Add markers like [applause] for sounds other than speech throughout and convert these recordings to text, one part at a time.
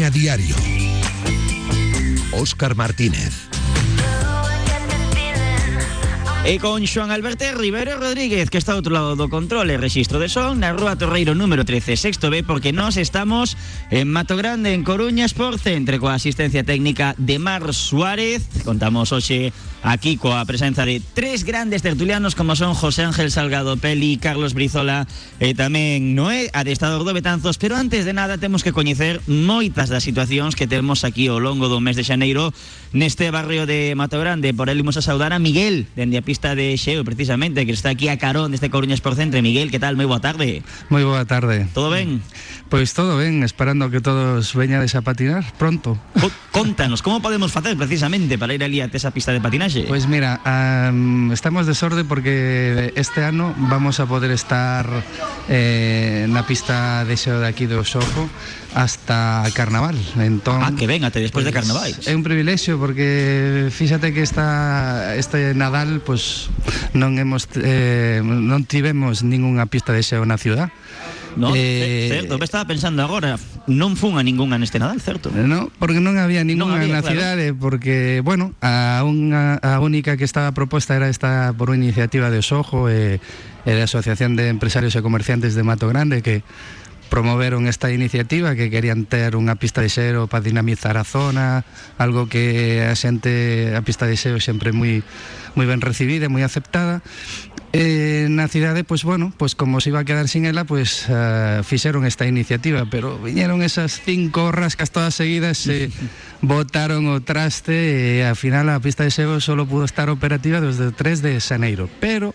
Coruña Diario. Óscar Martínez. E con Xoan Alberto Rivero Rodríguez, que está ao outro lado do control e registro de son na Rúa Torreiro número 13, sexto B, porque nós estamos en Mato Grande, en Coruña Sport Centre, coa asistencia técnica de Mar Suárez. Contamos hoxe aquí coa presenza de tres grandes tertulianos como son José Ángel Salgado Peli, Carlos Brizola e tamén Noé, adestador do Betanzos, pero antes de nada temos que coñecer moitas das situacións que temos aquí ao longo do mes de xaneiro neste barrio de Mato Grande. Por el imos a saudar a Miguel, dende a pista de Xeo, precisamente, que está aquí a carón deste Coruñas por Centre. Miguel, que tal? Moi boa tarde. Moi boa tarde. Todo ben? Pois todo ben, esperando que todos veñades a patinar pronto. Co contanos, como podemos facer precisamente para ir ali a esa pista de Pois mira, um, estamos de sorte porque este ano vamos a poder estar eh, na pista de xeo de aquí do Soco hasta Carnaval. Entón, ah, que venga, despois de Carnaval. É un privilexio porque fíxate que esta este Nadal pues non hemos eh, non tivemos ningunha pista de xeo na ciudad. No, eh, eh certo, me estaba pensando agora, non fun a ningunha neste Nadal, certo? Eh, no, porque non había ningunha non había, na claro. cidade, porque, bueno, a, unha, a única que estaba proposta era esta por unha iniciativa de Osojo e, e da Asociación de Empresarios e Comerciantes de Mato Grande que promoveron esta iniciativa que querían ter unha pista de xeo para dinamizar a zona, algo que a xente a pista de xeo sempre moi moi ben recibida moi aceptada E na cidade, pois bueno, pois como se iba a quedar sin ela, pois uh, fixeron esta iniciativa, pero viñeron esas cinco rascas todas seguidas e [laughs] botaron o traste e ao final a pista de xeo solo pudo estar operativa desde o 3 de xaneiro, pero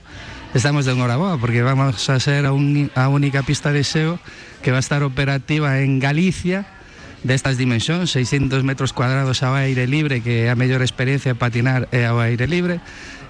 estamos de enhoraboa porque vamos a ser a, un, a única pista de xeo que va a estar operativa en Galicia destas dimensións, 600 metros cuadrados ao aire libre, que é a mellor experiencia patinar é ao aire libre,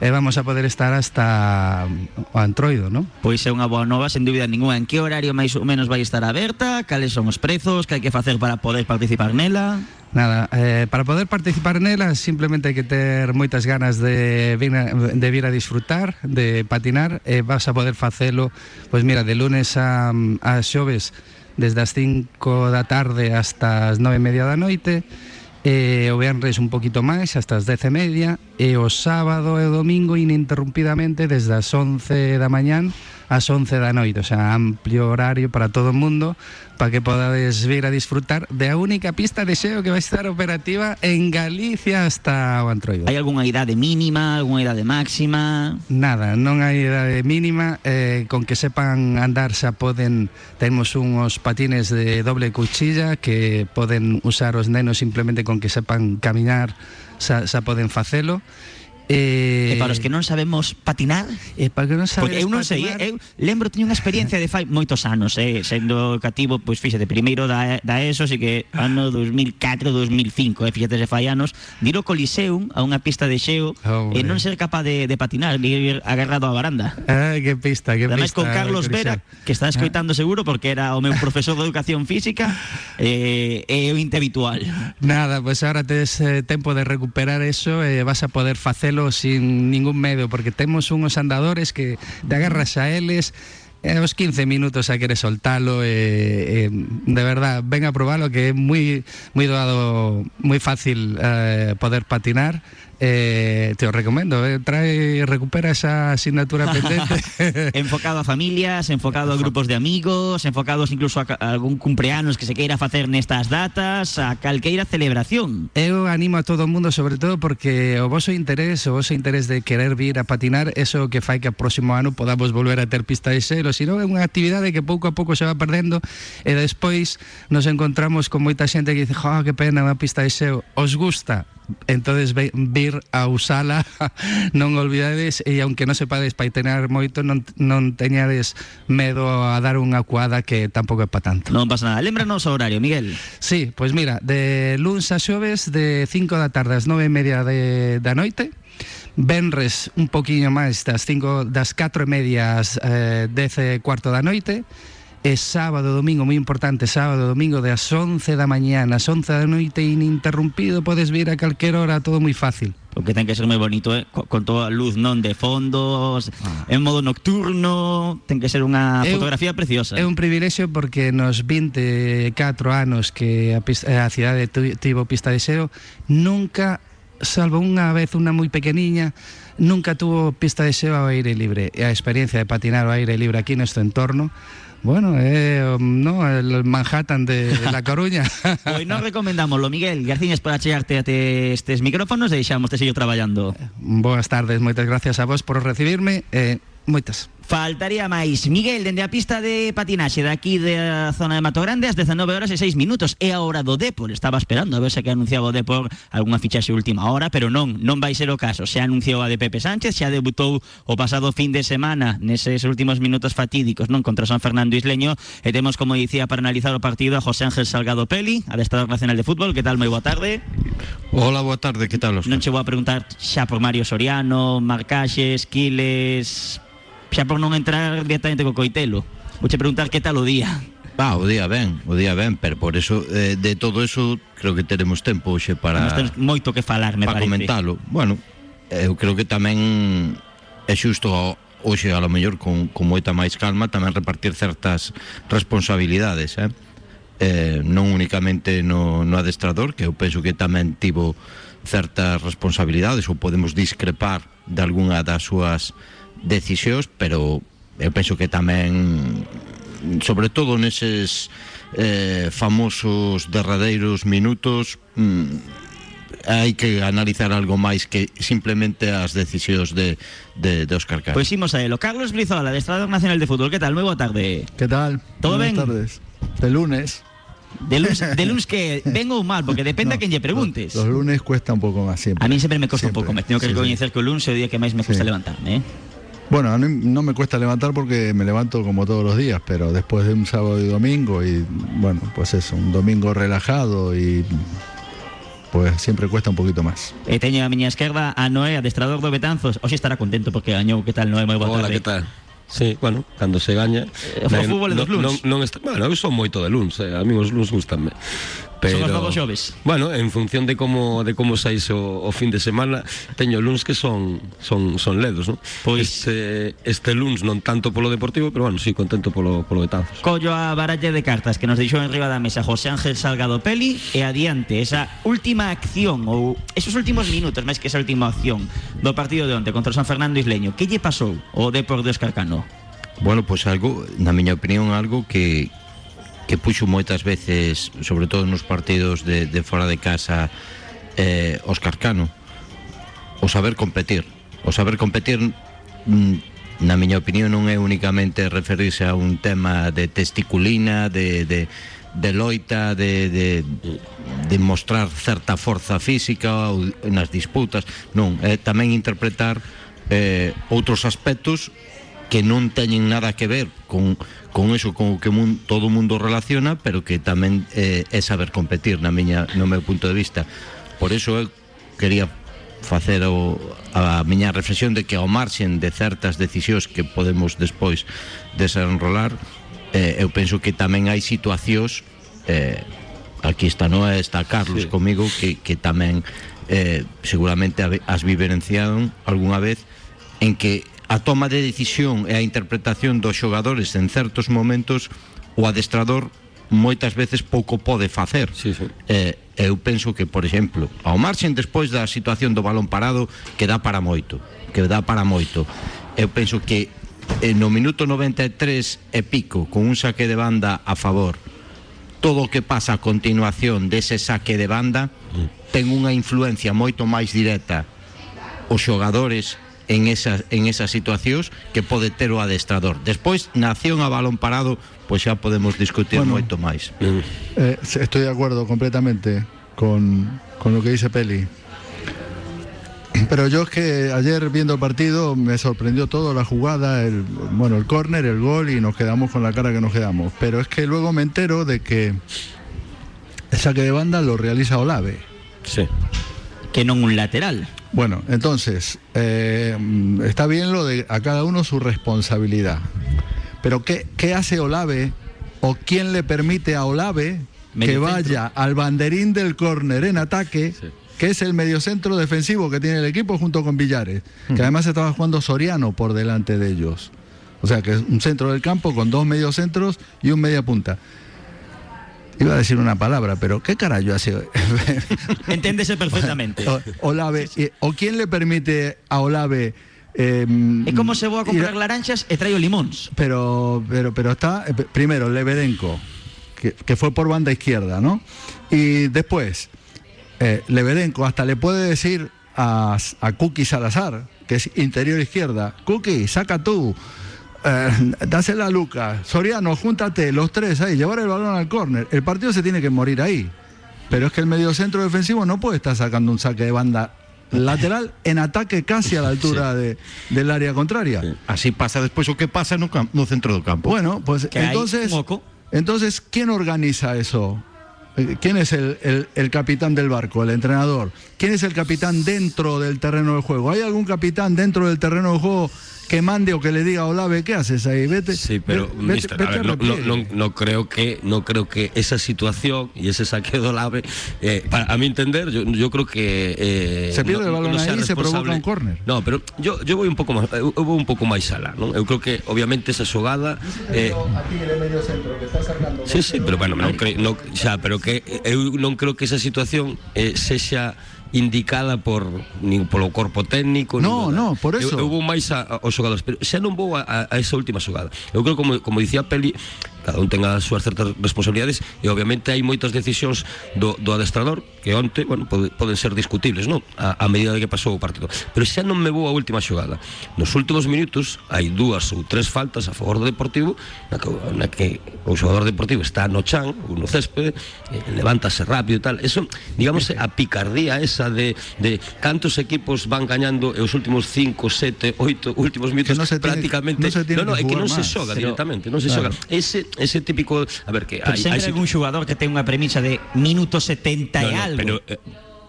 e vamos a poder estar hasta o Antroido, non? Pois é unha boa nova, sen dúbida ninguna. En que horario máis ou menos vai estar aberta? Cales son os prezos? Que hai que facer para poder participar nela? Nada, eh, para poder participar nela simplemente hai que ter moitas ganas de vir a, de vir a disfrutar, de patinar, e eh, vas a poder facelo, pois mira, de lunes a, a xoves desde as 5 da tarde hasta as 9 e media da noite, E o venres un poquito máis, hasta as 10 e media. E o sábado e o domingo ininterrumpidamente desde as 11 da mañán ás 11 da noite, o sea, amplio horario para todo o mundo, para que podades vir a disfrutar de a única pista de xeo que vai estar operativa en Galicia hasta o Antroido. Hai algunha idade mínima, algunha idade máxima? Nada, non hai idade mínima, eh, con que sepan andar xa poden, temos unhos patines de doble cuchilla que poden usar os nenos simplemente con que sepan camiñar xa, xa poden facelo Eh, e para os que non sabemos patinar E para que non sabemos eu non sei, eu lembro teño unha experiencia de fai moitos anos eh, Sendo cativo, pois fíxate, primeiro da, da ESO Así que ano 2004-2005 eh, Fíxate se fai anos Diro Coliseum a unha pista de xeo oh, E non ser capaz de, de patinar Ir agarrado á baranda. Ah, que pista, que Además pista con Carlos Vera Que está escoitando seguro porque era o meu [laughs] profesor de educación física eh, E o inte habitual Nada, pois pues ahora tes eh, tempo de recuperar eso E vas a poder facelo sin ningún medo porque temos unhos andadores que te agarras a eles e aos 15 minutos a querer soltalo e, e de verdad ven a probalo que é moi moi doado fácil eh, poder patinar eh, te o recomendo, eh, trae recupera esa asignatura pendente. [laughs] enfocado a familias, enfocado a grupos de amigos, enfocados incluso a, a algún cumpleanos que se queira facer nestas datas, a calqueira celebración. Eu animo a todo o mundo, sobre todo porque o voso interés, o voso interés de querer vir a patinar, eso que fai que o próximo ano podamos volver a ter pista de xelo, sino é unha actividade que pouco a pouco se va perdendo e despois nos encontramos con moita xente que dice, "Jo, que pena unha pista de xeo". Os gusta? entonces vir a usala [laughs] non olvidades e aunque non sepades paitenar moito non, non teñades medo a dar unha cuada que tampouco é pa tanto. Non pasa nada, lembranos o horario, Miguel. Sí, pois pues mira, de luns a xoves de 5 da tarde ás 9 e media de, da noite. Benres un poquinho máis das 5 das 4 e media ás eh, 10 e cuarto da noite. E sábado, domingo, moi importante, sábado, domingo de as 11 da mañana, as 11 da noite ininterrumpido, podes vir a calquer hora, todo moi fácil. o que ten que ser moi bonito, eh? con, con toda luz non de fondos, ah. en modo nocturno, ten que ser unha eu, fotografía preciosa. É un privilexio porque nos 24 anos que a, a cidade tivo pista de xeo, nunca salvo unha vez unha moi pequeniña, nunca tuvo pista de xeo ao aire libre. E a experiencia de patinar ao aire libre aquí neste entorno Bueno, eh, no, el Manhattan de La Coruña. [laughs] Hoy nos recomendamos lo Miguel. Gracias por achegarte a estos micrófonos e deixamos te seguir traballando. Buenas tardes, moitas gracias a vos por recibirme. Eh, moitas. Faltaría máis. Miguel, dende a pista de patinaxe daqui da zona de Mato Grande ás 19 horas e 6 minutos. É a hora do Depor. Estaba esperando a ver se que anunciaba o Depor algunha fichaxe última hora, pero non, non vai ser o caso. Se anunciou a de Pepe Sánchez, xa debutou o pasado fin de semana neses últimos minutos fatídicos non contra San Fernando Isleño e temos, como dicía, para analizar o partido a José Ángel Salgado Peli, adestrador nacional de fútbol. Que tal? Moi boa tarde. Hola, boa tarde. Que tal, Oscar? Non che vou a preguntar xa por Mario Soriano, Marcaxes, Quiles, xa por non entrar directamente co coitelo. Vouche preguntar que tal o día. Va, o día ben, o día ben, pero por eso eh, de todo eso creo que teremos tempo hoxe para Temos moito que falar, me para parece. comentalo. Bueno, eu creo que tamén é xusto hoxe a lo mellor con, con moita máis calma tamén repartir certas responsabilidades, eh? Eh, non únicamente no, no adestrador, que eu penso que tamén tivo certas responsabilidades ou podemos discrepar de algunha das súas decisións, pero eu penso que tamén sobre todo neses eh, famosos derradeiros minutos mm, hai que analizar algo máis que simplemente as decisións de, de, de Óscar. Pois pues imos a elo. Carlos Brizola, de Estado Nacional de Fútbol. Que tal? Moi boa tarde. Que tal? Todo Buenas ben? tardes. De lunes. De lunes, de lunes que [laughs] ven ou mal, porque depende no, a quen lle preguntes. Los, los lunes cuesta un pouco máis siempre. A mí sempre me cuesta siempre. un pouco máis. Tengo que sí, recoñecer sí. que o lunes é o día que máis me custa sí. levantarme, eh? Bueno, no, no, me cuesta levantar porque me levanto como todos los días, pero después de un sábado y domingo y bueno, pues eso, un domingo relajado y pues siempre cuesta un poquito más. E teño a miña esquerda a Noé, adestrador do Betanzos. Hoxe estará contento porque gañou. Que tal, Noé? Moi boa Hola, tarde. que tal? Sí, bueno, cando se gaña eh, O fútbol dos luns non, non está, Bueno, eu son moito de luns eh, A mí os luns gustanme pero, Son os novos xoves Bueno, en función de como de como saís o, o fin de semana Teño luns que son son, son ledos, non? Pois este, este luns non tanto polo deportivo Pero bueno, sí, contento polo, polo Betanzos Collo a baralle de cartas que nos deixou en riba da mesa José Ángel Salgado Peli E adiante, esa última acción Ou esos últimos minutos, máis que esa última acción Do partido de onte contra San Fernando Isleño Que lle pasou o Depor de Oscar Cano? Bueno, pois pues algo, na miña opinión, algo que que puxo moitas veces, sobre todo nos partidos de, de fora de casa, eh, Cano, o saber competir. O saber competir, mm, na miña opinión, non é únicamente referirse a un tema de testiculina, de, de, de loita, de mostrar certa forza física ou nas disputas, non, é tamén interpretar eh, outros aspectos que non teñen nada que ver con, con eso con o que mun, todo o mundo relaciona, pero que tamén eh, é saber competir na miña no meu punto de vista. Por eso eu quería facer o, a miña reflexión de que ao marxen de certas decisións que podemos despois desenrolar, eh, eu penso que tamén hai situacións eh, aquí está Noé, está Carlos sí. comigo que, que tamén eh, seguramente as vivenciaron algunha vez en que a toma de decisión e a interpretación dos xogadores en certos momentos o adestrador moitas veces pouco pode facer. Sí, sí. Eh, eu penso que, por exemplo, ao marxen despois da situación do balón parado que dá para moito, que dá para moito. Eu penso que eh, no minuto 93 e pico, con un saque de banda a favor, todo o que pasa a continuación dese saque de banda ten unha influencia moito máis directa os xogadores en esas, en esas situacións que pode ter o adestrador. Despois, na acción a balón parado, pois xa podemos discutir bueno, moito máis. Eh, estoy de acuerdo completamente con, con lo que dice Peli. Pero yo es que ayer viendo el partido me sorprendió todo, la jugada, el, bueno, el córner, el gol y nos quedamos con la cara que nos quedamos. Pero es que luego me entero de que el saque de banda lo realiza Olave. Sí. Que non un lateral. Bueno, entonces, eh, está bien lo de a cada uno su responsabilidad. Pero ¿qué, qué hace Olave o quién le permite a Olave que vaya al banderín del córner en ataque Sí. que es el mediocentro defensivo que tiene el equipo junto con Villares, que además estaba jugando Soriano por delante de ellos. O sea que es un centro del campo con dos mediocentros y un media punta. Iba a decir una palabra, pero ¿qué carajo hace? [laughs] Enténdese perfectamente. O- Olave, eh, ¿o quién le permite a Olave eh, É como se vou a comprar ir laranxas e traio limóns. pero, pero, pero está, eh, primero, Lebedenko, que, que fue por banda izquierda, ¿no? Y después, eh, Lebedenko hasta le puede decir a, a Cookie Salazar, que es interior izquierda, Cookie, saca tú, eh, dásela a Lucas, Soriano, júntate, los tres ahí, llevar el balón al córner. El partido se tiene que morir ahí. Pero es que el mediocentro defensivo no puede estar sacando un saque de banda lateral en ataque casi a la altura de- del área contraria. Así pasa despois o que pasa no, cam- no centro do campo. Bueno, pues entonces, un entonces, ¿quién organiza eso? Eh, ¿Quién es el, el- el capitán del barco, el entrenador? ¿Quién es el capitán dentro del terreno de juego? ¿Hay algún capitán dentro del terreno de juego que mande o que le diga a Olave, ¿qué haces ahí? Vete. Sí, pero ve- vete- mister, vete a ver, al no, no, no- no creo que no creo que esa situación y ese saque de Olave, eh, para a mi entender, yo, yo creo que eh, Se pierde no- el balón ahí y se provoca un córner. No, pero yo yo voy un pouco máis eu, eu vou un pouco máis alá, non? Eu creo que obviamente esa xogada eh, Sí, sí, pero bueno, non cre, no, xa, pero que eu non creo que esa situación eh, sexa indicada por nin polo corpo técnico No, nada. no, por eso. eu, eu vou máis a, aos xogadores pero xa non vou a esa última xogada eu creo como, como dicía Peli cada un ten as súas certas responsabilidades e obviamente hai moitas decisións do, do adestrador que onte, bueno, pode, poden ser discutibles non? A, a medida de que pasou o partido. Pero xa non me vou a última xogada. Nos últimos minutos hai dúas ou tres faltas a favor do Deportivo na que, na que o xogador deportivo está no chan ou no céspede eh, levántase rápido e tal. Eso, digamos, a picardía esa de, de cantos equipos van gañando e os últimos 5, 7, 8 últimos minutos no se tiene- prácticamente no se tiene no, no, que é que non se xoga directamente non se claro. xoga. Ese, ese típico a ver que Pero hai, sempre hai algún xugador que ten unha premisa de minuto 70 e No, no, algo. Pero, eh,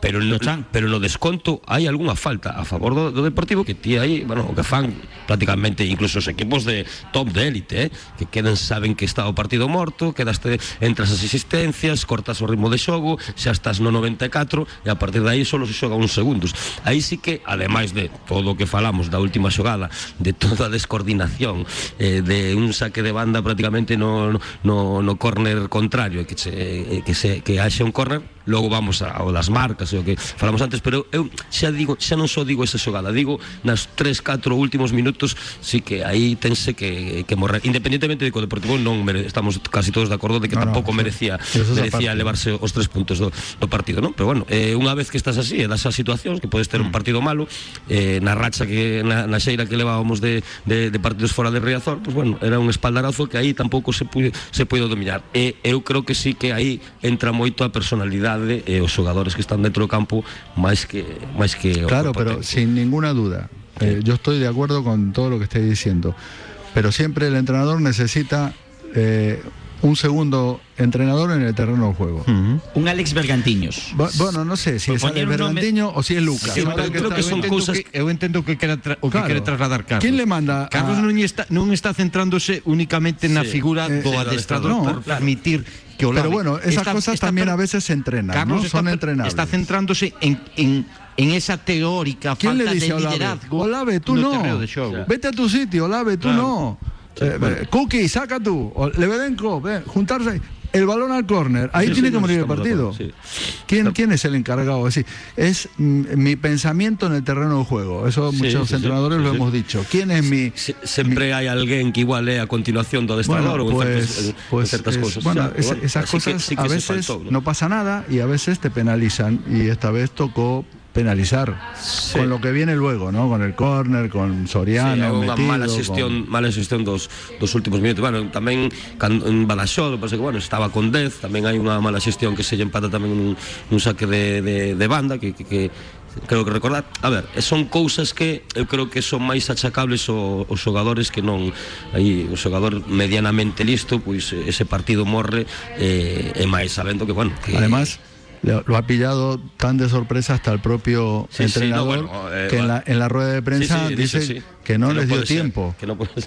pero, no, pero no desconto hai algunha falta a favor do, do Deportivo que ti aí, bueno, que fan prácticamente incluso os equipos de top de élite, eh, que quedan saben que está o partido morto, quedaste entras as asistencias, cortas o ritmo de xogo, xa estás no 94 e a partir de aí solo se xoga uns segundos. Aí sí que ademais de todo o que falamos da última xogada, de toda a descoordinación, eh, de un saque de banda prácticamente no no no córner contrario, e que se eh, que se que haxe un córner, logo vamos a- ao das marcas e o que falamos antes, pero eu xa digo, xa non só digo esa xogada, digo nas 3, 4 últimos minutos, sí que aí tense que, que morrer, independentemente de que o Deportivo non mere, estamos casi todos de acordo de que No, no, tampouco eso- merecía es merecía aparte. levarse os tres puntos do, do partido, non? Pero bueno, eh, unha vez que estás así, e das as situacións que podes ter un partido malo, eh, na racha que na, na xeira que levábamos de, de, de partidos fora de Riazor, pues bueno, era un espaldarazo que aí tampouco se pu, se puido dominar. E eu creo que sí que aí entra moito a personalidade e os xogadores que están dentro do campo máis que máis que Claro, pero técnico. sin ninguna duda. Eh, yo estoy de acuerdo con todo lo que estáis diciendo. Pero siempre el entrenador necesita eh, un segundo entrenador en el terreno de juego. Un Alex Bergantiños. Bu- Bueno, no sé si es Alex Bergantiño o si es Lucas. Sí, pero creo está- que son cousas- que, eu entendo que quere tra, o que Claro. quere trasladar Carlos. ¿Quién le manda Carlos a- non está non está centrándose únicamente na Sí. figura Eh, do sí, adestrador no, por permitir que Pero bueno, esas está- cosas está también a veces se entrenan, Carlos ¿no? está, Son per- entrenables. está centrándose en, en, en esa teórica ¿Quién le falta dice de a Olave? liderazgo Olave, tú no. Vete a tu sitio, Olave, tú no. Eh, eh, Cookie, saca tú. Lebedenko, ven, juntarse. El balón al córner. Ahí Sí, tiene sí, que morir el de partido. acuerdo, sí. ¿Quién, ¿Quién es el encargado? Es, es mm, mi pensamiento en el terreno de juego. Eso muchos entrenadores lo hemos dicho. ¿Quién es mi, sempre hai alguén que igual é a continuación do adestrador bueno, pues, en pues certas es- cosas. bueno, es- esas que cosas que a veces no pasa nada y a veces te penalizan y esta vez tocó penalizar con lo que viene luego, ¿no? Con el córner, con Sí, Soriano, unha metido, mala con- xestión, mala xestión dos, dos últimos minutos. Bueno, tamén cando, en Badaxoz, parece que bueno, estaba con 10, tamén hai unha mala xestión que se lle empata tamén un, un saque de, de, de banda que, que, que creo que recordar. A ver, son cousas que eu creo que son máis achacables ao- aos xogadores que non aí o xogador medianamente listo, pois ese partido morre eh, e máis sabendo que bueno, que Además, lo ha pillado tan de sorpresa hasta el propio entrenador eh, que en la, en la, rueda de prensa dice que no, les dio tiempo.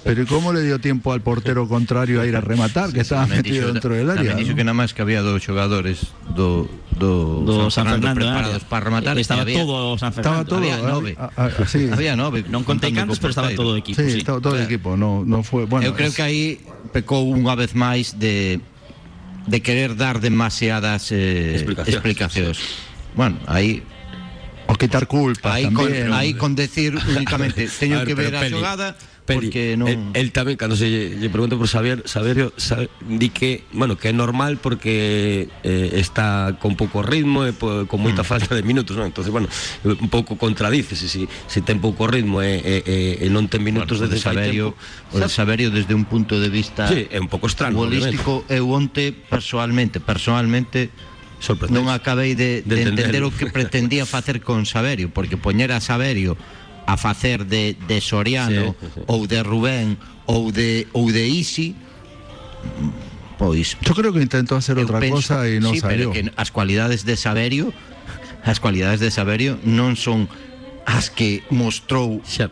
Pero ¿y cómo le dio tiempo al portero contrario a ir a rematar, que estaba metido dentro del área? Dijo que nada más que había dos jugadores do, do, San, Fernando, preparados para rematar. Estaba todo San Fernando. Estaba todo, había nove. sí. [laughs] había nove. Non contei cantos, pero estaba todo o equipo. Sí, estaba todo o equipo. No, no fue, bueno, Eu creo que aí pecou unha vez máis de de querer dar demasiadas eh, explicacións. Bueno, aí o quitar culpa aí con, decir únicamente [laughs] teño ver, que ver a xogada porque non... el, el tamén cando se lle, lle pregunta por Xavier, Xavier sabe, di que, bueno, que é normal porque eh, está con pouco ritmo e po, con moita mm. falta de minutos, non? Entonces, bueno, un pouco contradice se si, si ten pouco ritmo e, e, e non ten minutos bueno, de Saberio, o de Saberio desde un punto de vista sí, é un pouco extraño, futbolístico eu onte personalmente, personalmente non acabei de, de, de entender o que pretendía facer con Saberio, porque poñer a Saberio a facer de, de Soriano sí, sí. ou de Rubén ou de ou de Isi pois yo creo que intentó hacer outra cosa e non sí, salió. pero que as cualidades de Saberio as cualidades de Saberio non son as que mostrou xa.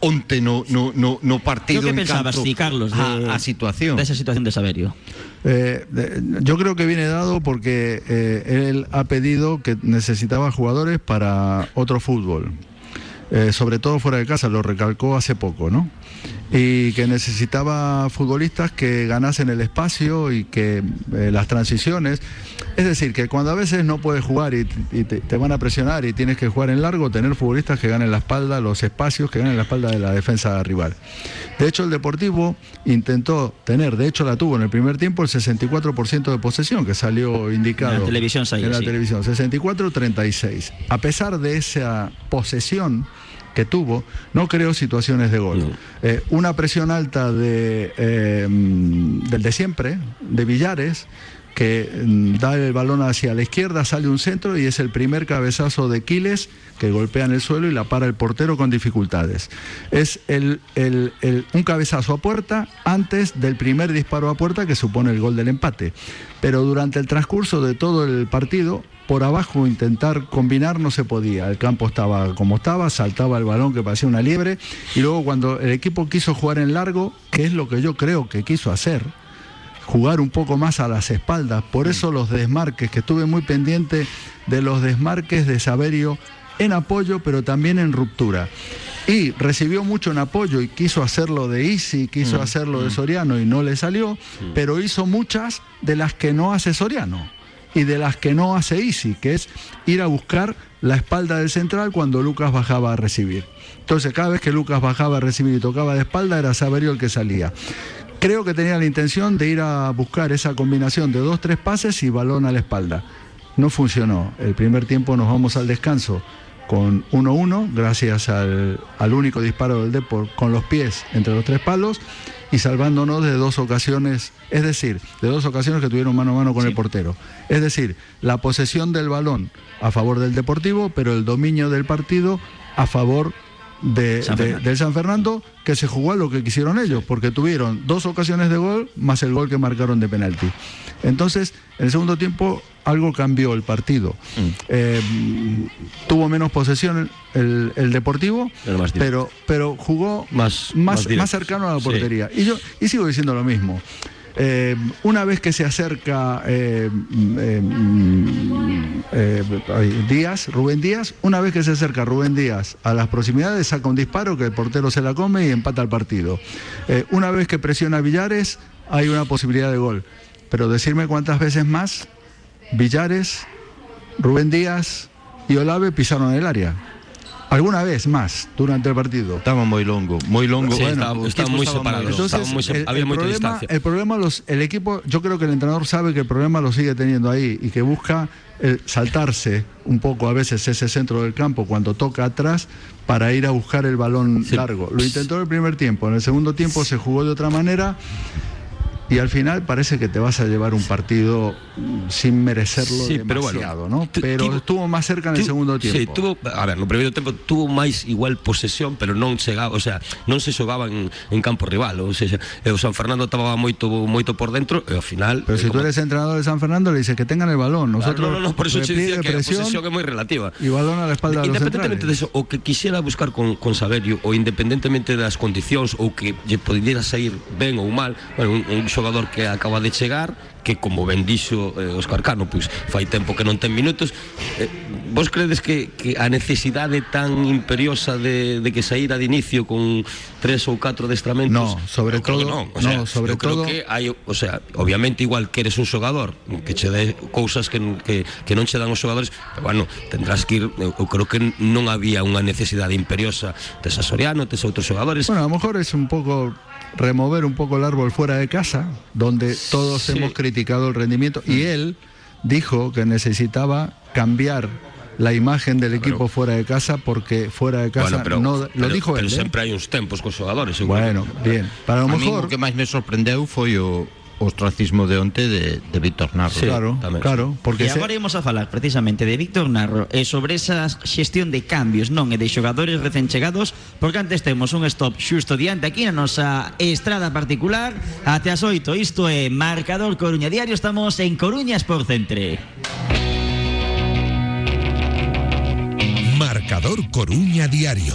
onte no, no, no, no partido que pensabas ti, Carlos, de, a, a situación. de esa situación de Saberio. Eh, de, yo creo que viene dado porque eh, él ha pedido que necesitaba jugadores para otro fútbol eh, sobre todo fuera de casa, lo recalcó hace poco, ¿no? Y que necesitaba futbolistas que ganasen el espacio y que eh, las transiciones, es decir, que cuando a veces no puedes jugar y, te, van a presionar y tienes que jugar en largo, tener futbolistas que ganen la espalda, los espacios que ganen la espalda de la defensa rival. De hecho, el Deportivo intentó tener, de hecho la tuvo en el primer tiempo, el 64% de posesión, que salió indicado en la televisión, en la televisión 64-36. A pesar de esa posesión, que tuvo, no creó situaciones de gol. Eh, una presión alta de, eh, del de siempre, de Villares, que mm, da el balón hacia la izquierda, sale un centro y es el primer cabezazo de Quiles que golpea en el suelo y la para el portero con dificultades. Es el, un cabezazo a puerta antes del primer disparo a puerta que supone el gol del empate. Pero durante el transcurso de todo el partido, por abajo intentar combinar no se podía. El campo estaba como estaba, saltaba el balón que parecía una liebre y luego cuando el equipo quiso jugar en largo, que es lo que yo creo que quiso hacer, jugar un poco más a las espaldas. Por eso los desmarques, que estuve muy pendiente de los desmarques de Saberio en apoyo, pero también en ruptura. Y recibió mucho en apoyo y quiso hacerlo de Isi, quiso mm, hacerlo de mm. Soriano y no le salió, pero hizo muchas de las que no hace Soriano y de las que no hace Easy, que es ir a buscar la espalda del central cuando Lucas bajaba a recibir. Entonces, cada vez que Lucas bajaba a recibir y tocaba de espalda, era Saberio el que salía. Creo que tenía la intención de ir a buscar esa combinación de dos, tres pases y balón a la espalda. No funcionó. El primer tiempo nos vamos al descanso con 1-1, gracias al, al, único disparo del Depor con los pies entre los tres palos y salvándonos de dos ocasiones, es decir, de dos ocasiones que tuvieron mano a mano con el portero. Es decir, la posesión del balón a favor del Deportivo, pero el dominio del partido a favor de, del San Fernando, que se jugó a lo que quisieron ellos, porque tuvieron dos ocasiones de gol más el gol que marcaron de penalti. Entonces, en el segundo tiempo algo cambió el partido. Mm. Eh, tuvo menos posesión el, Deportivo, pero, pero, jugó más, más, más, cercano a la portería. Y yo y sigo diciendo lo mismo. Eh, una vez que se acerca eh, Díaz, Rubén Díaz, una vez que se acerca Rubén Díaz a las proximidades, saca un disparo que el portero se la come y empata el partido. una vez que presiona Villares, hay una posibilidad de gol. Pero decirme cuántas veces más Villares, Rubén Díaz y Olave pisaron el área. Alguna vez más durante el partido. Estaba muy longo, muy longo. Sí, bueno, estaban muy separados. el, había mucha problema, distancia. El problema, los, el equipo, yo creo que el entrenador sabe que el problema lo sigue teniendo ahí y que busca saltarse un poco a veces ese centro del campo cuando toca atrás para ir a buscar el balón largo. Lo intentó en el primer tiempo, en el segundo tiempo se jugó de otra manera y al final parece que te vas a llevar un partido sin merecerlo Sí, demasiado, pero bueno, ¿no? Pero estuvo más cerca en el segundo tiempo. Sí, tuvo, a ver, no primeiro tempo tuvo máis igual posesión, pero non chegaba, o sea, non se xogaba en, en campo rival, ou seja, e o San Fernando estaba moito moito por dentro e ao final Pero eh, si tú como- eres entrenador de San Fernando, le dices que tengan el balón. Nosotros no, no, no, por eso te decía que a posesión é moi relativa. y balón a la espalda de los Independentemente de eso, o que quixera buscar con, con Saberio ou independentemente das condicións ou que lle podiera sair ben ou mal, bueno, un, un xogador que acaba de chegar que como ben dixo eh, Óscar Cano, pois fai tempo que non ten minutos eh, vos credes que, que a necesidade tan imperiosa de, de que saíra de inicio con tres ou catro destramentos No, sobre todo- non. O no, sea, sobre eu creo todo- que hai, o sea, obviamente igual que eres un xogador que che dé cousas que, que, que non che dan os xogadores, pero bueno, tendrás que ir, eu, eu creo que non había unha necesidade imperiosa tes a Soriano, tes a outros xogadores. Bueno, a lo mejor es un poco remover un poco el árbol fuera de casa, donde todos Sí. hemos criticado el rendimiento, y él dijo que necesitaba cambiar la imagen del equipo fuera de casa porque fuera de casa bueno, pero, no lo pero- dijo pero él. ¿eh? sempre hai uns tempos cos xogadores, igual. Bueno, bien. Para lo A mí mejor o que máis me sorprendeu foi o ostracismo de onte de, de Víctor Narro. Sí. claro, tamén. claro, porque e se- agora imos a falar precisamente de Víctor Narro e sobre esa xestión de cambios, non e de xogadores recén chegados, porque antes temos un stop xusto diante aquí na nosa estrada particular até as 8. Isto é Marcador Coruña Diario, estamos en Coruñas por Centre. Marcador Coruña Diario.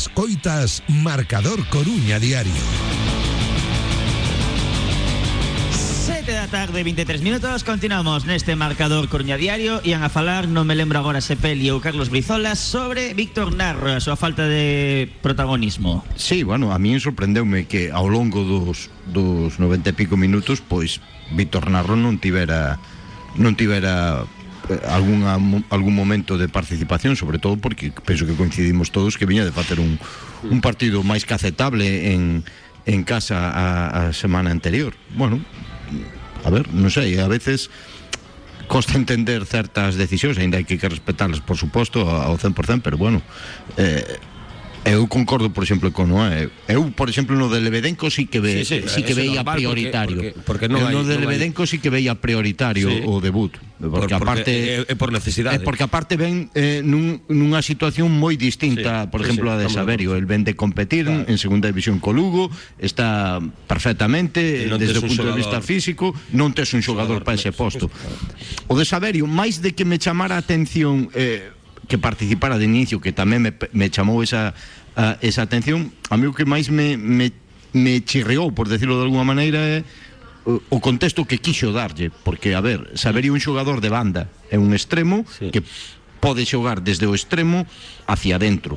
Escoitas Marcador Coruña Diario. 7 da tarde, 23 minutos. Continuamos neste marcador Coruña Diario. Ian a falar, non me lembro agora se Peli ou Carlos Brizola Sobre Víctor Narro A súa falta de protagonismo. Sí, bueno, a mí sorprendeume que ao longo dos, dos 90 e pico minutos pois Víctor Narro non tivera non tivera eh, mo- algún momento de participación sobre todo porque penso que coincidimos todos que viña de facer un, un partido máis que aceptable en, en casa a, a semana anterior bueno, a ver, non sei, a veces costa entender certas decisións, aínda hai que, que respetarlas, por suposto, ao 100%, pero bueno, eh, eu concordo, por exemplo, con Noé. Eu, por exemplo, no de Lebedenco sí que ve, Sí, sí, sí, que veía normal, porque- prioritario. porque- porque non Eu hai- no de non hai- Lebedenco sí que veía prioritario Sí. o debut, porque, Por- aparte é, é por necesidade. É porque aparte ven eh, nun, nunha situación moi distinta, Sí, por sí, exemplo, sí, a de de Saberio, el ven de competir claro. en segunda división co Lugo, está perfectamente E desde o un punto de xogador- vista físico, non tes un xogador xogador para ese posto. O de Saberio, máis de que me chamara a atención eh, que participara de inicio, que tamén me, me chamou esa, a, esa atención, a mí o que máis me, me, me chirreou, por decirlo de alguma maneira, é o, o contexto que quixo darlle, porque a ver, sabería un xogador de banda e un extremo Sí. que pode xogar desde o extremo hacia dentro,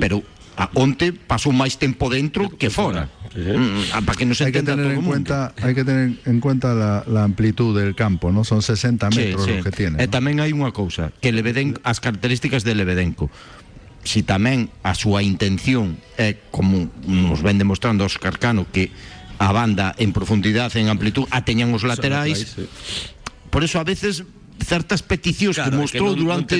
pero a onte pasou máis tempo dentro que fora. Sí, sí. Mm, ah, para que Hay que entenda tener todo en o mundo. cuenta, hay que tener en cuenta la, la amplitud del campo, ¿no? Son 60 Sí, metros sí. los que tiene. E ¿no? tamén hai unha cousa, que Lebeden, as características de Lebedenco. Si tamén a súa intención é como nos ven demostrando os Carcano que a banda en profundidade, en amplitud, a teñan os laterais, sí. por eso a veces certas peticións Claro, que é que mostrou non- durante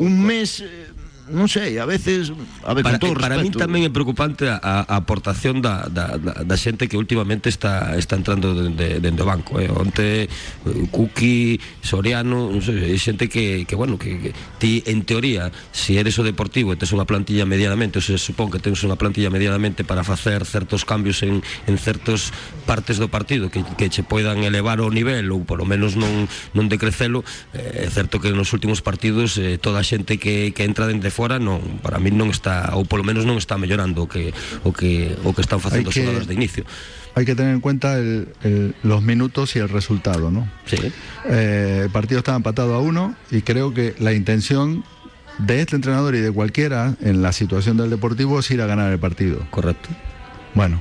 un mes eh, non sei, a veces a ver, para, todo para min tamén é preocupante a, a aportación da, da, da, xente que últimamente está está entrando dende, dende o banco eh. onte eh, Cuqui, Soriano non sei, xente que, que bueno que, que ti en teoría se si eres o deportivo e tes unha plantilla medianamente ou se supón que tens unha plantilla medianamente para facer certos cambios en, en certos partes do partido que, que che poidan elevar o nivel ou polo menos non, non decrecelo eh, é certo que nos últimos partidos eh, toda a xente que, que entra dende fora non, para mí non está ou polo menos non está mellorando o que o que o que están facendo os que- xogadores de inicio. Hay que tener en cuenta el- el- los minutos y el resultado, ¿no? Sí. Eh, el partido estaba empatado a uno y creo que la intención de este entrenador y de cualquiera en la situación del Deportivo es ir a ganar el partido. Correcto. Bueno,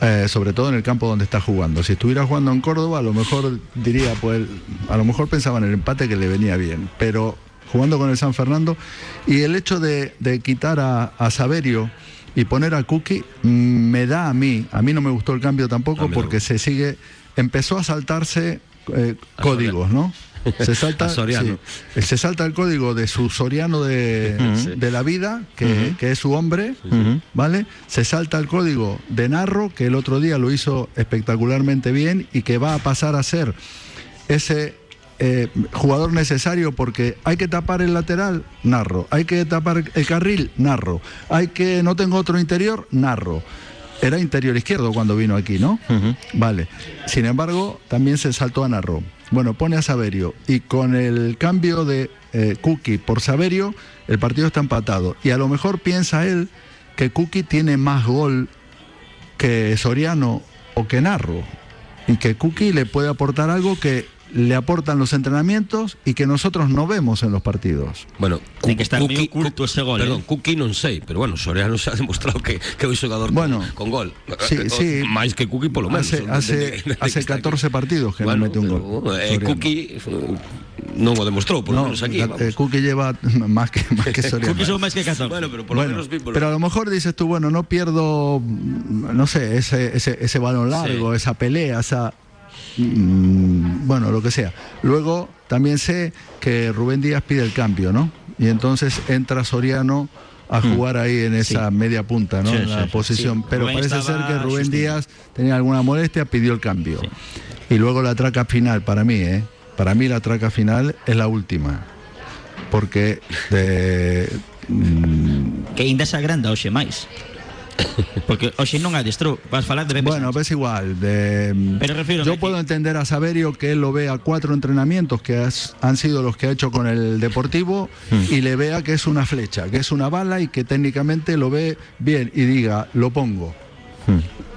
eh, sobre todo en el campo donde está jugando. Si estuviera jugando en Córdoba, a lo mejor diría, pues, a lo mejor pensaba en el empate que le venía bien, pero jugando con el San Fernando. Y el hecho de, de quitar a, a Saverio y poner a Cookie mm, me da a mí, a mí no me gustó el cambio tampoco porque se sigue, empezó a saltarse eh, A códigos, ¿no? Se [laughs] salta, sí, se salta el código de su Soriano de, de la vida, que, que es su hombre. ¿vale? Se salta el código de Narro, que el otro día lo hizo espectacularmente bien y que va a pasar a ser ese eh, jugador necesario porque hay que tapar el lateral, Narro. Hay que tapar el carril, Narro. Hay que, no tengo otro interior, Narro. Era interior izquierdo cuando vino aquí, ¿no? Vale. Sin embargo, también se saltó a Narro. Bueno, pone a Saverio y con el cambio de eh, Cookie por Saverio, el partido está empatado. Y a lo mejor piensa él que Cookie tiene más gol que Soriano o que Narro. Y que Cookie le puede aportar algo que le aportan los entrenamientos y que nosotros no vemos en los partidos. Bueno, Ten que estar moi oculto Cu- ese gol, Perdón, eh. Non sei, pero bueno, Soriano xa ha demostrado que, que é un xogador Bueno, con, con gol. sí, [laughs] sí. Máis que Cuqui polo menos. Hace, hace, hace está aquí. 14 partidos que Bueno, no mete un pero, gol. Eh, eh, non o demostrou, por lo No, menos aquí. eh, lleva [laughs] más que, más que [laughs] Soriano. Cookie son máis que 14. Bueno, pero por lo Bueno, menos vi por pero a lo mejor dices tú, bueno, no pierdo, no sé, ese, ese, ese balón largo, Sí. esa pelea, esa... mm, Bueno, lo que sea. Luego también sé que Rubén Díaz pide el cambio, ¿no? Y entonces entra Soriano a jugar ahí en esa media punta, ¿no? Sí, en la sí, posición. Sí, Pero Rubén parece ser que Rubén. Díaz tenía alguna molestia, pidió el cambio. Y luego la traca final, para mí, ¿eh? Para mí la traca final es la última. Porque de, mm, Que ainda se agranda hoxe máis. Porque hoxe non adestrou. Vas falar de Pepe Bueno, Sánchez. ves igual. De, Pero yo que- puedo entender a Saverio que él lo vea cuatro entrenamientos que has- han sido los que ha hecho con el Deportivo y le vea que es una flecha, que es una bala y que técnicamente lo ve bien y diga, lo pongo.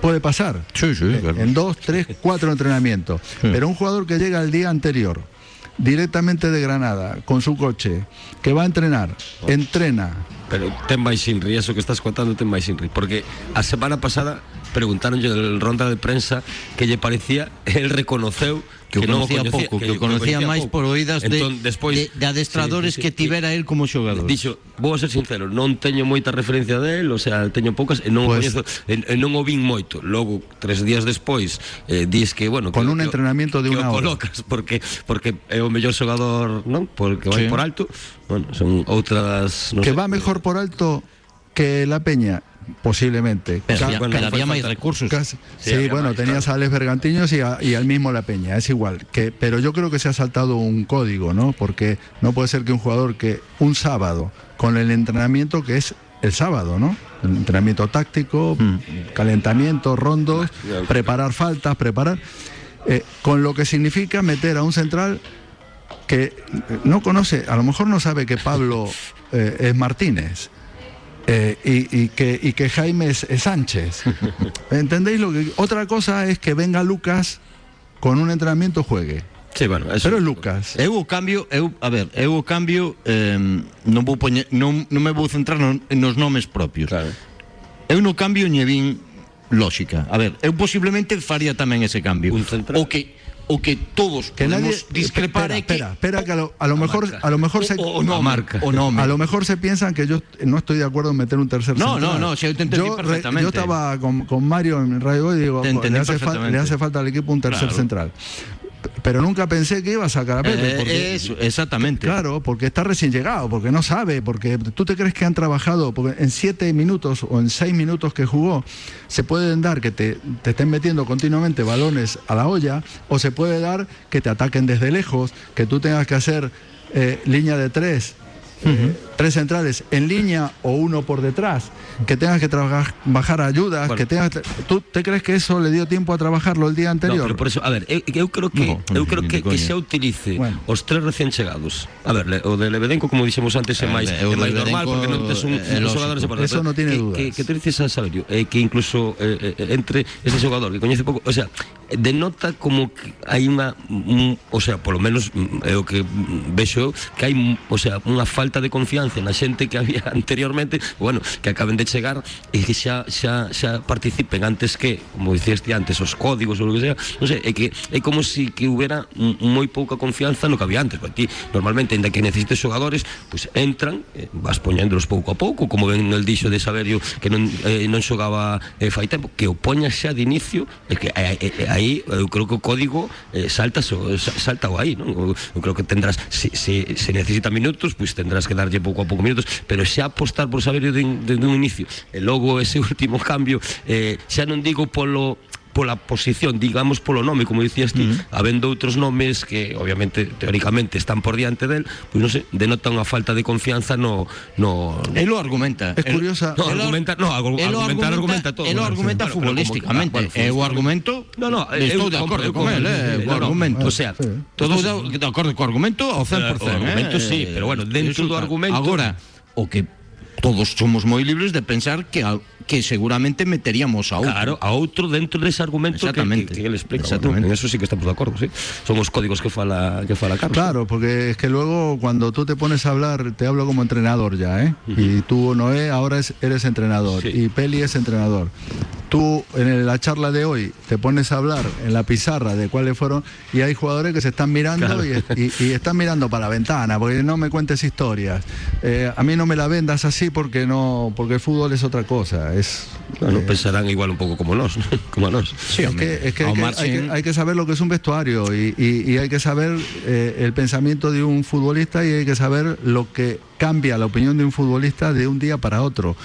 Puede pasar. Sí, sí, Eh, claro. En dos, tres, cuatro entrenamientos. Pero un jugador que llega el día anterior, directamente de Granada, con su coche, que va a entrenar, entrena, Pero ten máis Inri, eso que estás contando ten máis Inri Porque a semana pasada preguntaronlle en ronda de prensa que lle parecía [laughs] el reconoceu Que o non conocía pouco, que o conocía máis por oídas de, Entón, despois, de, de adestradores Sí, sí, sí. que tivera él como xogador. Dixo, vou a ser sincero, non teño moita referencia del, o sea, teño poucas e non Pues- coñezo, e, e non o vin moito. Logo, tres días despois, eh, dis que, bueno, Con que, un que, entrenamiento de que o hora. colocas porque porque é o mellor xogador, non? Porque vai Sí. por alto. Bueno, son outras, non que va mejor por alto que la Peña, posiblemente. Pero, Ca- bueno, había falta- recursos. Sí, bueno, más, tenías a Alex Bergantiños y, a- y al mismo La Peña, es igual. Que, pero yo creo que se ha saltado un código, ¿no? Porque no puede ser que un jugador que un sábado, con el entrenamiento que es el sábado, ¿no? El entrenamiento táctico, calentamiento, rondos, preparar faltas, preparar. eh, con lo que significa meter a un central que eh, no conoce, a lo mejor no sabe que Pablo [laughs] eh, es Martínez. eh, y, y que, y que Jaime es, es Sánchez. [laughs] ¿Entendéis lo que.? Otra cosa es que venga Lucas con un entrenamiento juegue. Sí, bueno, eso, Pero es Lucas. Eu o cambio, eu, a ver, eu o cambio eh, non vou poñer, non, non me vou centrar no, nos nomes propios. Claro. Eu no cambio ñevin lógica. A ver, eu posiblemente faría tamén ese cambio. Un central. O que o que todos Que nadie podemos discrepar espera, que espera, espera que a lo, a lo mejor marca. a lo mejor se o, o nome, marca. o nome. a lo mejor se piensan que yo no estoy de acuerdo en meter un tercer No, central. no, no, si yo te entendí yo, perfectamente. yo estaba con, con Mario en Radio y digo, Te "Pues, le, hace le falta al equipo un tercer Claro. central. Pero nunca pensé que iba a sacar a Pepe. Eh, porque- eso, exactamente. Claro, porque está recién llegado, porque no sabe, porque tú te crees que han trabajado, porque en siete minutos o en seis minutos que jugó, se pueden dar que te, te estén metiendo continuamente balones a la olla, o se puede dar que te ataquen desde lejos, que tú tengas que hacer eh, línea de tres. eh, tres centrales en línea o uno por detrás, que tengas que trabajar, bajar ayudas, Bueno. que tengas ¿Tú te crees que eso le dio tiempo a trabajarlo el día No, anterior? pero por eso, a ver, eu, eu creo que No, eu non, creo que, que se utilice Bueno. os tres recién chegados. A ver, le- o de Lebedenco, como dixemos antes, é Eh, máis, é máis normal porque non tes un, é un xogador separado. Eso no tiene que, dudas. Que, que te dices a Saberio, eh, que incluso eh, eh, entre ese xogador que coñece pouco, o sea, denota como que hai unha, un, o sea, polo menos mm, é o que mm, vexo eu, que hai, mm, o sea, unha falta de confianza na xente que había [laughs] anteriormente, bueno, que acaben de chegar e que xa xa xa participen antes que, como dicías ti antes, os códigos ou o que sea, non sei, é que é como si que hubiera mm, moi pouca confianza no que había antes, porque ti normalmente ainda que necesites xogadores, pois pues entran, eh, vas poñéndolos pouco a pouco, como ven el dixo de Saberio que non eh, non xogaba eh, fai tempo, que o poñas xa de inicio, é que eh, eh, aí eu creo que o código eh, salta salta o aí, non? Eu, eu creo que tendrás se, se, se necesita minutos, pois pues tendrás que darlle pouco a pouco minutos, pero xa apostar por Saberio de, de, de un inicio, e logo ese [laughs] último cambio, eh, xa non digo polo pola posición, digamos polo nome, como dicías ti, -huh. habendo outros nomes que obviamente teóricamente están por diante del, pois non sei, denota unha falta de confianza no no Él lo argumenta. Es Él- curiosa- No, lo- argumenta- no, argu- argumentar argumenta todo. Él lo Bueno, argumenta. Bueno, futbolísticamente. Eh, o argumento. No, no, eh, estou de acordo con compro. eh, No, o argumento. o sea, Todos de acordo co argumento ao 100%. O argumento eh, sí, pero bueno, dentro do argumento- Agora, o que todos somos moi libres de pensar que que seguramente meteríamos a outro. Claro, a outro dentro dese argumento que, que, Exactamente. que, explica. Exactamente. En eso sí que estamos de acordo, sí. Son os códigos que fala que fala Carlos. Claro, porque es que luego cuando tú te pones a hablar, te hablo como entrenador ya, ¿eh? Y tú, Noé, ahora es- eres entrenador Sí. y Peli es entrenador. Tú en la charla de hoy te pones a hablar en la pizarra de cuáles fueron y hay jugadores que se están mirando Claro. y, y- y están mirando para la ventana, porque no me cuentes historias. Eh, a mí no me la vendas así porque no, porque el fútbol es otra cosa. Es Bueno, eh, pensarán igual un pouco como nós, [laughs] como a nós. Sí, es hombre, que, es que ao hay, que, hay que- hay que saber lo que es un vestuario y, y- y hay que saber eh, el pensamiento de un futbolista y hay que saber lo que cambia la opinión de un futbolista de un día para otro.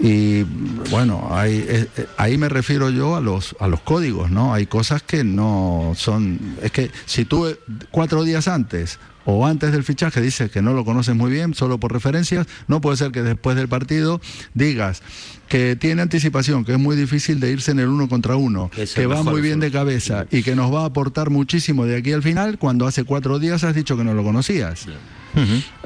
Y bueno, hay- eh, eh, ahí me refiero yo a los, a los códigos, ¿no? Hay cosas que no son... Es que si tú cuatro días antes o antes del fichaje dices que no lo conoces muy bien, solo por referencias, no puede ser que después del partido digas que tiene anticipación, que es muy difícil de irse en el uno contra uno, Que es que el va muy bien de cabeza y que nos va a aportar muchísimo de aquí al final, cuando hace cuatro días has dicho que no lo conocías.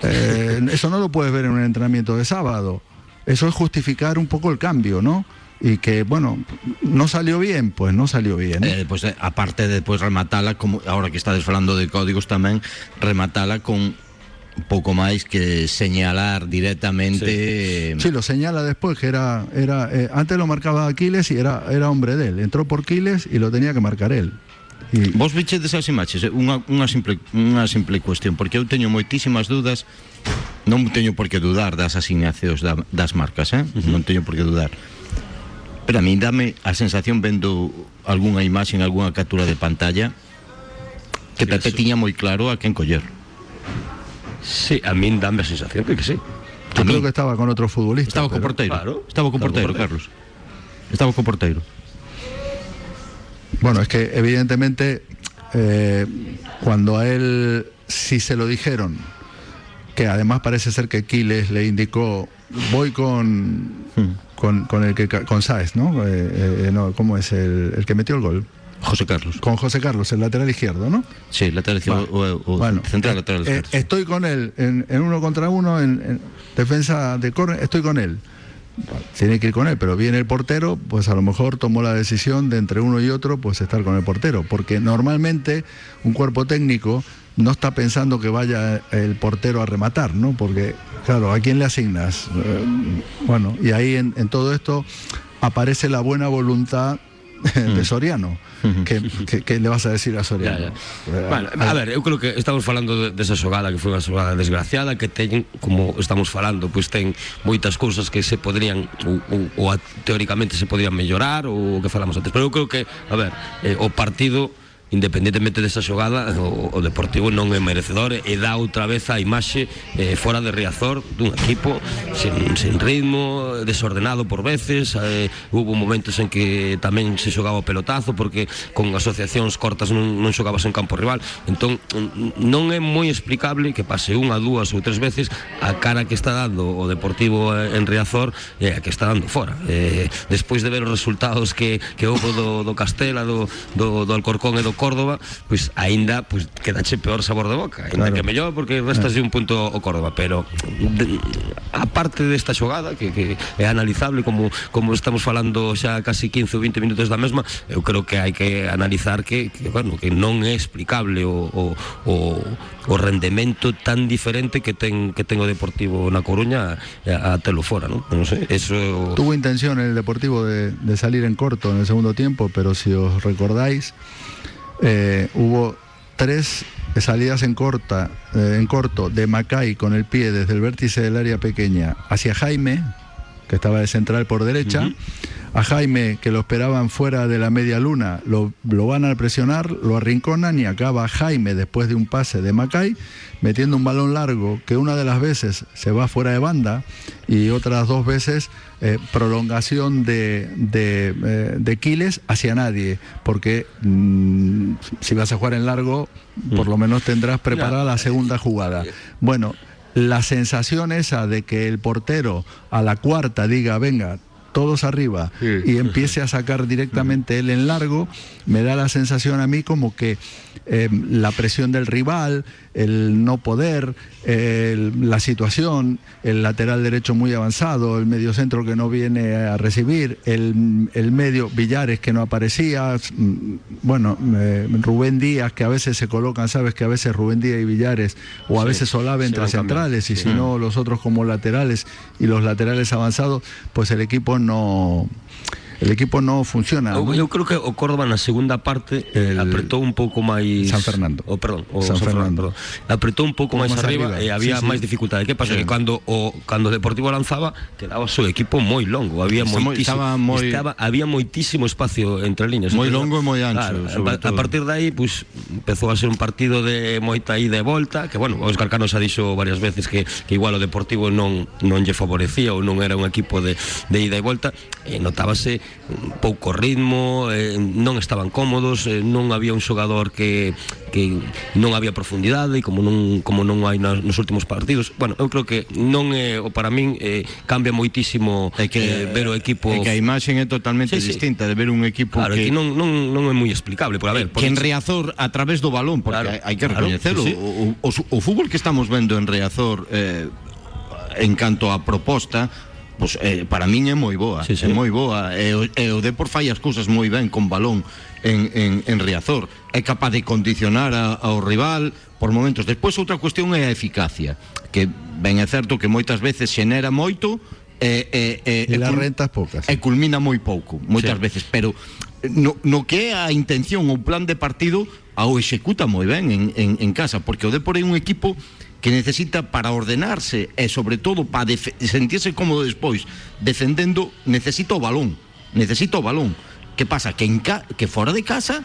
Eh, eso no lo puedes ver en un entrenamiento de sábado. Eso es justificar un poco el cambio, ¿no? Y que, bueno, no salió bien, pues no salió bien. Eh, pues, eh, aparte de rematala como ahora que estades falando de códigos tamén rematala con un pouco máis que señalar directamente eh, Sí, lo señala después que era, era eh, antes lo marcaba Aquiles y era, era hombre de él. Entró por Quiles y lo tenía que marcar él. Y, Vos bichedes as imaxes, eh, unha, unha, simple, unha simple cuestión, porque eu teño moitísimas dudas, non teño por que dudar das asignacións da, das marcas, eh? Uh -huh. non teño por que dudar. Pero a mí dame a sensación vendo algunha imaxe en algunha captura de pantalla que Sí, Pepe tiña moi claro a quen coller. Sí, a min dame a sensación de que sí. yo a mí- creo que estaba con otro futbolista. Estaba co pero- porteiro. claro. Estaba co Estaba co porteiro, porteiro. Carlos. Estaba co porteiro. Bueno, es que evidentemente eh, cuando a él sí se lo dijeron, que además parece ser que Quiles le indicó, voy con, con, con el que con Sáez, ¿no? Eh, eh, no, ¿Cómo es el, el que metió el gol? José Carlos. Con José Carlos, el lateral izquierdo, ¿no? Sí, lateral Vale. o, Bueno, central eh, lateral eh, izquierdo. estoy con él en, en uno contra uno, en, en defensa de córner, estoy con él. Tiene que ir con él, pero viene el portero, pues a lo mejor tomó la decisión de entre uno y otro, pues estar con el portero, porque normalmente un cuerpo técnico no está pensando que vaya el portero a rematar, ¿no? Porque, claro, ¿a quién le asignas? Eh, bueno, y ahí en, en todo esto aparece la buena voluntad [laughs] de Soriano. que, que, que le vas a decir a Soriano? Ya, ya. Bueno, a ver, eu creo que estamos falando de, desa xogada que foi unha xogada desgraciada que teñen, como estamos falando, pois ten moitas cousas que se podrían ou, ou, ou teóricamente se podrían mellorar ou o que falamos antes, pero eu creo que, a ver, eh, o partido independentemente desa xogada o, o Deportivo non é merecedor e dá outra vez a imaxe eh, fora de Riazor dun equipo sin, sin ritmo desordenado por veces eh, hubo momentos en que tamén se xogaba pelotazo porque con asociacións cortas non, non en campo rival. Entón non é moi explicable que pase unha, dúas ou tres veces a cara que está dando o Deportivo en Riazor e que está dando fora. Eh, despois de ver os resultados que, que do Castela do, do, do Alcorcón e do Córdoba, pois aínda pois quedache peor sabor de boca, aínda claro. que mellor porque restas de un punto o Córdoba, pero de, a parte desta xogada que, que é analizable como como estamos falando xa casi 15 ou 20 minutos da mesma, eu creo que hai que analizar que, que bueno, que non é explicable o, o, o o rendemento tan diferente que ten que ten o Deportivo na Coruña a, a telo fora, ¿no? Non sei, eso Tuvo intención el Deportivo de, de salir en corto en el segundo tiempo, pero si os recordáis eh, hubo tres salidas en, corta, eh, en corto de Macay con el pie desde el vértice del área pequeña hacia Jaime, que estaba de central por derecha. A Jaime, que lo esperaban fuera de la media luna, lo, lo, van a presionar, lo arrinconan y acaba Jaime después de un pase de Macay metiendo un balón largo que una de las veces se va fuera de banda y otras dos veces eh, prolongación de, de, eh, de, Quiles hacia nadie, porque mmm, si vas a jugar en largo, por lo menos tendrás preparada la segunda jugada. Bueno, la sensación esa de que el portero a la cuarta diga, venga, todos arriba sí. y empiece a sacar directamente él en largo, me da la sensación a mí como que eh, la presión del rival, el no poder, el, la situación, el lateral derecho muy avanzado, el medio centro que no viene a recibir, el, el medio Villares que no aparecía, bueno, eh, Rubén Díaz que a veces se colocan, sabes que a veces Rubén Díaz y Villares o a sí, veces Olave entre centrales y sí. si no los otros como laterales y los laterales avanzados, pues el equipo no el equipo no funciona. Eu, eu creo que o Córdoba na segunda parte el... apretou un pouco máis San Fernando. O perdón, o San, San Fernando, Fernando, perdón. Apretou un pouco máis, arriba, arriba e había sí, sí. máis dificultade. Que pasa sí. que cando o cando o Deportivo lanzaba, quedaba o seu equipo moi longo, había moitísimo moi... estaba había moitísimo espacio entre líneas. Moi longo e moi ancho, claro, a, a partir de aí, pues empezou a ser un partido de moita ida e volta, que bueno, Óscar Cano xa dixo varias veces que, que igual o Deportivo non non lle favorecía ou non era un equipo de, de ida e volta, e notábase pouco ritmo, eh, non estaban cómodos, eh, non había un xogador que, que non había profundidade e como non, como non hai nos, nos últimos partidos. Bueno, eu creo que non é, o para min, eh, cambia moitísimo é que, eh, ver o equipo... É que a imaxe é totalmente sí, distinta sí. de ver un equipo claro, que... que non, non, non é moi explicable, por a ver... Que en Riazor, a través do balón, porque claro, hai que recoñecelo, claro, sí. O, o, o fútbol que estamos vendo en Riazor eh, en canto a proposta Pois, eh, para min é moi boa, sí, sí. é moi boa. E, e o Depor fai as cousas moi ben con balón en, en, en Riazor. É capaz de condicionar a, ao rival por momentos. Despois outra cuestión é a eficacia, que ben é certo que moitas veces xenera moito e, e, e, e, e las rentas poucas. E culmina moi pouco, moitas sí. veces, pero no, no que é a intención ou plan de partido ao executa moi ben en, en, en casa, porque o Depor é un equipo que necesita para ordenarse e sobre todo para sentirse cómodo despois defendendo necesita o balón necesita o balón que pasa? que, en que fora de casa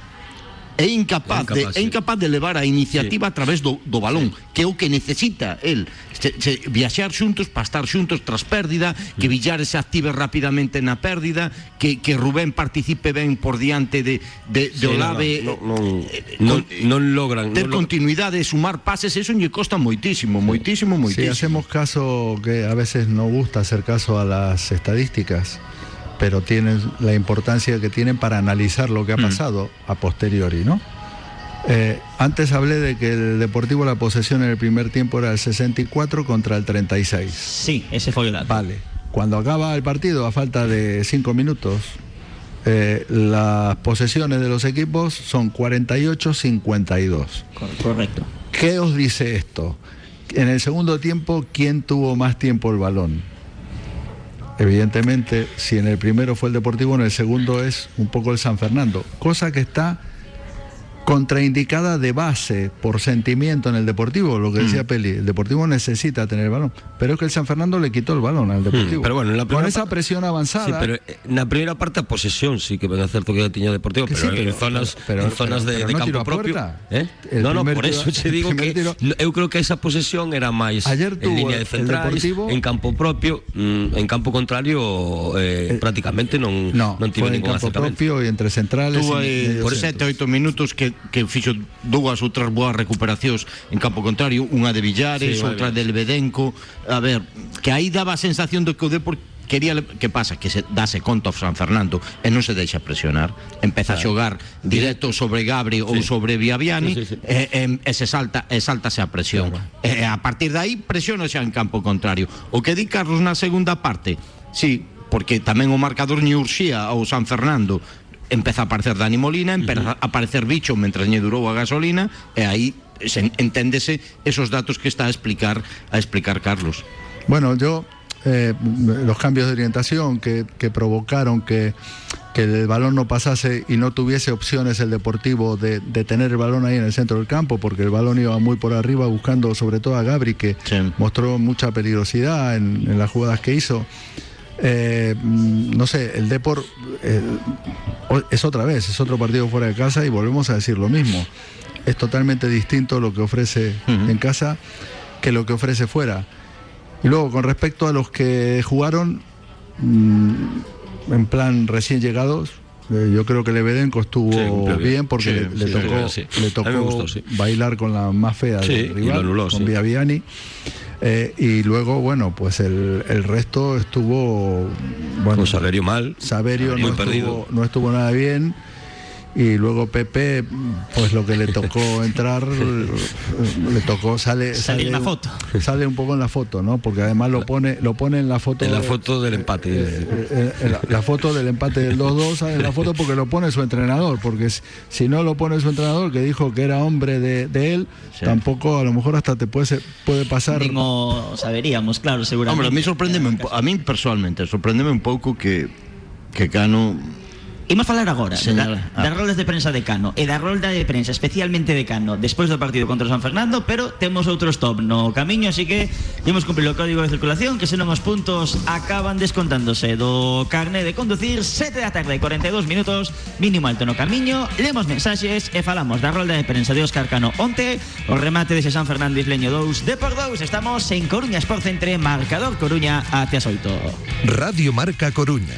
é incapaz, é incapaz, de, sí. é incapaz de levar a iniciativa sí. a través do, do balón sí. que é o que necesita el se, se, viaxar xuntos para estar xuntos tras pérdida que mm. Villares se active rapidamente na pérdida que, que Rubén participe ben por diante de, de, de sí, Olave non, non, non, non logran ter non continuidade, sumar pases eso lle costa moitísimo, moitísimo, moitísimo si sí, hacemos caso que a veces no gusta hacer caso a las estadísticas pero tienen la importancia que tienen para analizar lo que ha pasado mm. a posteriori, ¿no? Eh, antes hablé de que el Deportivo la posesión en el primer tiempo era el 64 contra el 36. Sí, ese fue el dato. Vale. cuando acaba el partido a falta de cinco minutos, eh, las posesiones de los equipos son 48-52. Correcto. ¿Qué os dice esto? En el segundo tiempo, ¿quién tuvo más tiempo el balón? Evidentemente, si en el primero fue el Deportivo, en el segundo es un poco el San Fernando, cosa que está contraindicada de base por sentimiento en el Deportivo, lo que decía Peli. El Deportivo necesita tener el balón, pero es que el San Fernando le quitó el balón al Deportivo. pero bueno, en la Con primera esa presión avanzada. Sí, pero eh, na primeira parte a posesión sí que ven a certo que tiña Deportivo, pero, sí, pero- en zonas, pero- en zonas pero- de, pero de no campo propio. ¿eh? No, no, por eso el digo que tiro- eu creo que esa posesión era máis Ayer tuvo en línea de el centrais, Deportivo- en campo propio, mm, en campo contrario eh, prácticamente non no, non en ningún campo propio y entre centrales. Tuvo por centro. 7 8 minutos que, que fixo dúas ou tres boas recuperacións en campo contrario, unha de Villares, Sí, outra moi de Lebedenco. A ver, que aí daba a sensación de que o Depor quería que pasa que se dase conta ao San Fernando e non se deixa presionar. Empeza a xogar directo sobre Gabri ou sobre Viaviani Sí, sí, sí. E, e, e se salta e saltase a presión. E a partir de aí presiona xa en campo contrario. O que di Carlos na segunda parte sí, porque tamén o marcador ni urxía ao San Fernando empeza a aparecer Dani Molina empeza a aparecer Bicho mentre lle durou a gasolina e aí se enténdese esos datos que está a explicar a explicar Carlos Bueno, yo, eh, los cambios de orientación que, que provocaron que, que el balón no pasase y no tuviese opciones el Deportivo de, de tener el balón ahí en el centro del campo, porque el balón iba muy por arriba buscando sobre todo a Gabri, que Sí. mostró mucha peligrosidad en, en las jugadas que hizo. Eh, mm, no sé, el Depor eh, es otra vez, es otro partido fuera de casa y volvemos a decir lo mismo. Es totalmente distinto lo que ofrece en casa que lo que ofrece fuera. Y luego, con respecto a los que jugaron mm, en plan recién llegados, eh, yo creo que Lebedenko estuvo Sí, bien, porque Sí, le, sí, tocó, le bailar con la más fea del y rival, anuló, con. Viaviani. Eh, y luego, bueno, pues el, el resto estuvo. Bueno, Con Saverio mal. Saverio Muy no perdido. estuvo, no estuvo nada bien. Y luego Pepe, pues lo que le tocó entrar, [laughs] le tocó, sale, Sale en la foto. Sale un poco en la foto, ¿no? Porque además lo pone, lo pone en la foto. En la foto del empate. eh, eh, eh, la, la foto del empate del 2-2 sale en la foto porque lo pone su entrenador, porque si, si no lo pone su entrenador, que dijo que era hombre de, de él, Sí. tampoco a lo mejor hasta te puede, ser- puede pasar. Digo, saberíamos, claro, seguramente. Hombre, a mí po- a mí personalmente sorprendeme un pouco que que Cano Imos falar agora Señora. da, das Ah. roles de prensa de Cano e da rolda de prensa especialmente de Cano despois do partido contra o San Fernando pero temos outros top no camiño así que imos cumplir o código de circulación que senón os puntos acaban descontándose do carné de conducir 7 da tarde 42 minutos mínimo alto no camiño lemos mensaxes e falamos da rolda de prensa de Óscar Cano onte o remate dese San Fernando Isleño 2 de por 2 estamos en Coruña Sport Centre marcador Coruña hacia Soito Radio Marca Coruña.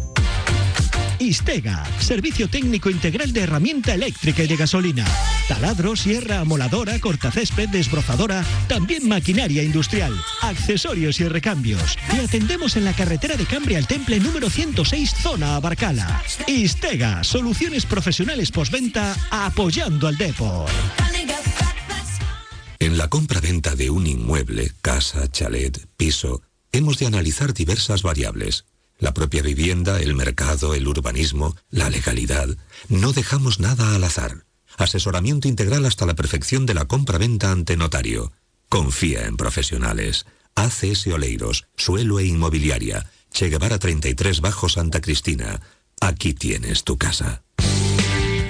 Istega, servicio técnico integral de herramienta eléctrica y de gasolina. Taladro, sierra, amoladora, cortacésped, desbrozadora, también maquinaria industrial, accesorios y recambios. Y atendemos en la carretera de Cambria al Temple número 106, zona Abarcala. Istega, soluciones profesionales postventa apoyando al deporte. En la compra-venta de un inmueble, casa, chalet, piso, hemos de analizar diversas variables. La propia vivienda, el mercado, el urbanismo, la legalidad. No dejamos nada al azar. Asesoramiento integral hasta la perfección de la compra-venta ante notario. Confía en profesionales. ACS Oleiros, Suelo e Inmobiliaria. Che Guevara 33 Bajo Santa Cristina. Aquí tienes tu casa.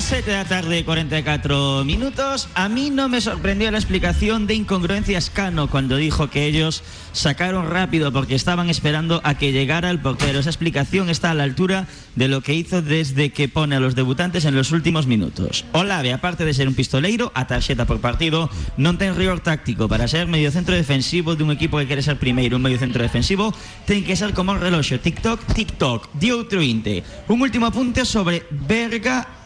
Las 7 de la tarde, 44 minutos. A mí no me sorprendió la explicación de incongruencias Cano cuando dijo que ellos sacaron rápido porque estaban esperando a que llegara el portero. Esa explicación está a la altura de lo que hizo desde que pone a los debutantes en los últimos minutos. Olave, aparte de ser un pistoleiro, a tarxeta por partido, non ten rigor táctico para ser medio centro defensivo de un equipo que quere ser primeiro, un medio centro defensivo, ten que ser como un reloxo, tic-toc, tic-toc, di outro inte. Un último apunte sobre Berga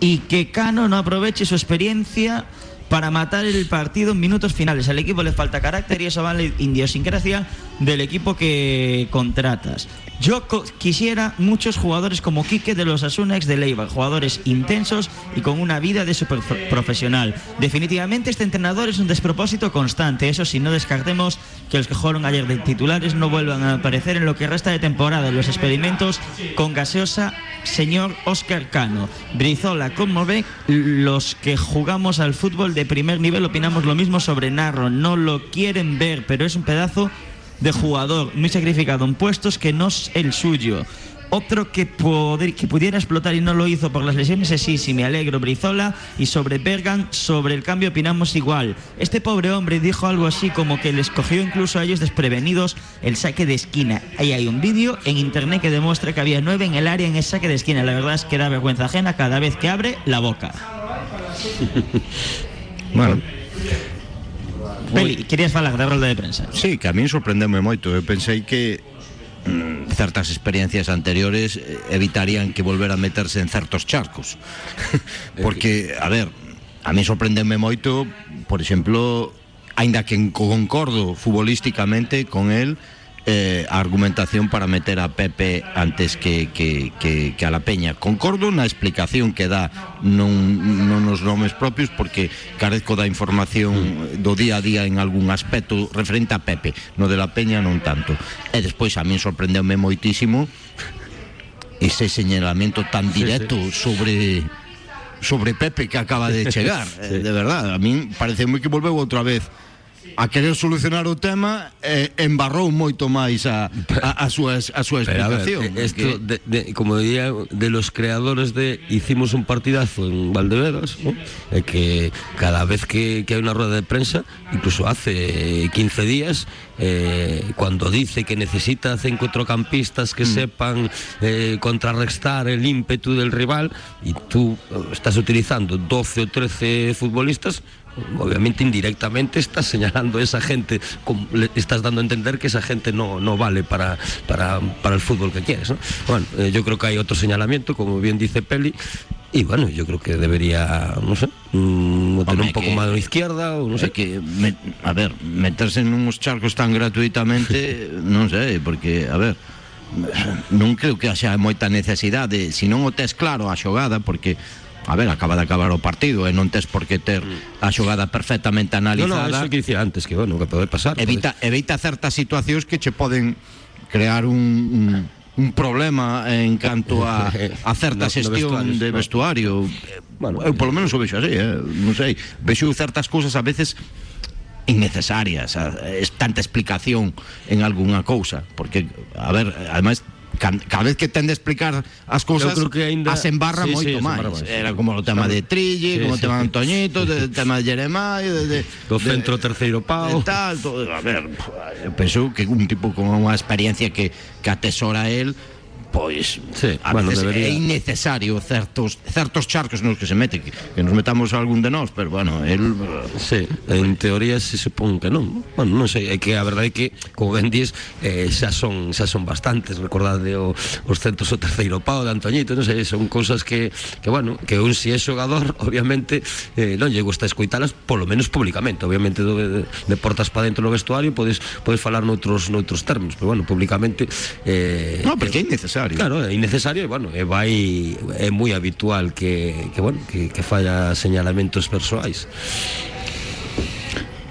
y que Cano no aproveche su experiencia para matar el partido en minutos finales. Al equipo le falta carácter y eso vale idiosincrasia del equipo que contratas. Yo quisiera muchos jugadores como Quique de los Asunex de Leiva, jugadores intensos y con una vida de super profesional. Definitivamente este entrenador es un despropósito constante, eso si no descartemos que los que jugaron ayer de titulares no vuelvan a aparecer en lo que resta de temporada en los experimentos con gaseosa señor Oscar Cano. Brizola, como ve, los que jugamos al fútbol primer nivel opinamos lo mismo sobre Narro, no lo quieren ver, pero es un pedazo de jugador muy sacrificado en puestos que no es el suyo. Otro que, poder, que pudiera explotar y no lo hizo por las lesiones es sí, sí, me alegro, Brizola. Y sobre Bergan, sobre el cambio opinamos igual. Este pobre hombre dijo algo así como que les cogió incluso a ellos desprevenidos el saque de esquina. Ahí hay un vídeo en internet que demuestra que había nueve en el área en el saque de esquina. La verdad es que da vergüenza ajena cada vez que abre la boca. [laughs] bueno. Peli, querías falar da rolda de prensa? Sí, que a min sorprendeume moito. Eu pensei que mm, certas experiencias anteriores eh, evitarían que volver a meterse en certos charcos. [laughs] Porque, a ver, a mí sorprendeume moito, por exemplo, aínda que concordo futbolísticamente con él, eh, argumentación para meter a Pepe antes que, que, que, que a la Peña. Concordo na explicación que dá non, non nos nomes propios porque carezco da información do día a día en algún aspecto referente a Pepe, no de la Peña non tanto. E despois a min sorprendeume moitísimo ese señalamento tan directo sí, sí. sobre sobre Pepe que acaba de [laughs] chegar, sí. de verdad, a min parece moi que volveu outra vez a querer solucionar o tema eh, embarrou moito máis a, a, a, súa, a súa explicación. Ver, esto, de, de, como diría, de los creadores de hicimos un partidazo en Valdeveras, ¿no? eh, que cada vez que, que hay una rueda de prensa, incluso hace 15 días, eh, cuando dice que necesita centrocampistas que mm. sepan eh, contrarrestar el ímpetu del rival y tú eh, estás utilizando 12 o 13 futbolistas, obviamente indirectamente estás señalando a esa gente, le estás dando a entender que esa gente no, no vale para, para, para, el fútbol que quieres. ¿no? Bueno, eh, yo creo que hay otro señalamiento, como bien dice Peli, y bueno, yo creo que debería, no sé, mmm, tener un poco más la izquierda o no sé. que, me, a ver, meterse en unos charcos tan gratuitamente, [laughs] non sei, porque, a ver, non creo que haxa moita necesidade, se non o tes claro a xogada, porque a ver, acaba de acabar o partido e non tes por que ter mm. a xogada perfectamente analizada. No, no, eso que dicía antes, que bueno, que pode pasar. Evita, pode... evita certas situacións que che poden crear un, un un problema en canto a, a certa xestión [laughs] no, no de vestuario. Bueno, eu polo menos o vexo así, eh? non sei. Vexo certas cousas a veces innecesarias, es tanta explicación en algunha cousa, porque a ver, además cada vez que ten de explicar as cousas que ainda... as embarra sí, moito sí, máis. Era como o tema de Trille, sí, como o tema de Antoñito, de, tema de Jeremai, de, de, do centro de, terceiro pau. De tal, todo, a ver, eu penso que un tipo con unha experiencia que, que atesora él pois sí, a bueno, veces debería... é innecesario certos certos charcos nos que se mete que, que nos metamos algún de nós, pero bueno, el Sí, en teoría se supón que non. Bueno, non sei, é que a verdade é que como ben dis, eh, xa son xa son bastantes, recordade o, os centros o terceiro pau de Antoñito, non sei, son cousas que que bueno, que un si é xogador, [laughs] obviamente eh, non lle gusta escoitalas polo menos públicamente, obviamente do, de, de portas para dentro no vestuario podes podes falar noutros noutros termos, pero bueno, públicamente eh, No, porque é innecesario innecesario. Claro, é innecesario e, bueno, vai é moi habitual que, que bueno, que, que falla señalamentos persoais.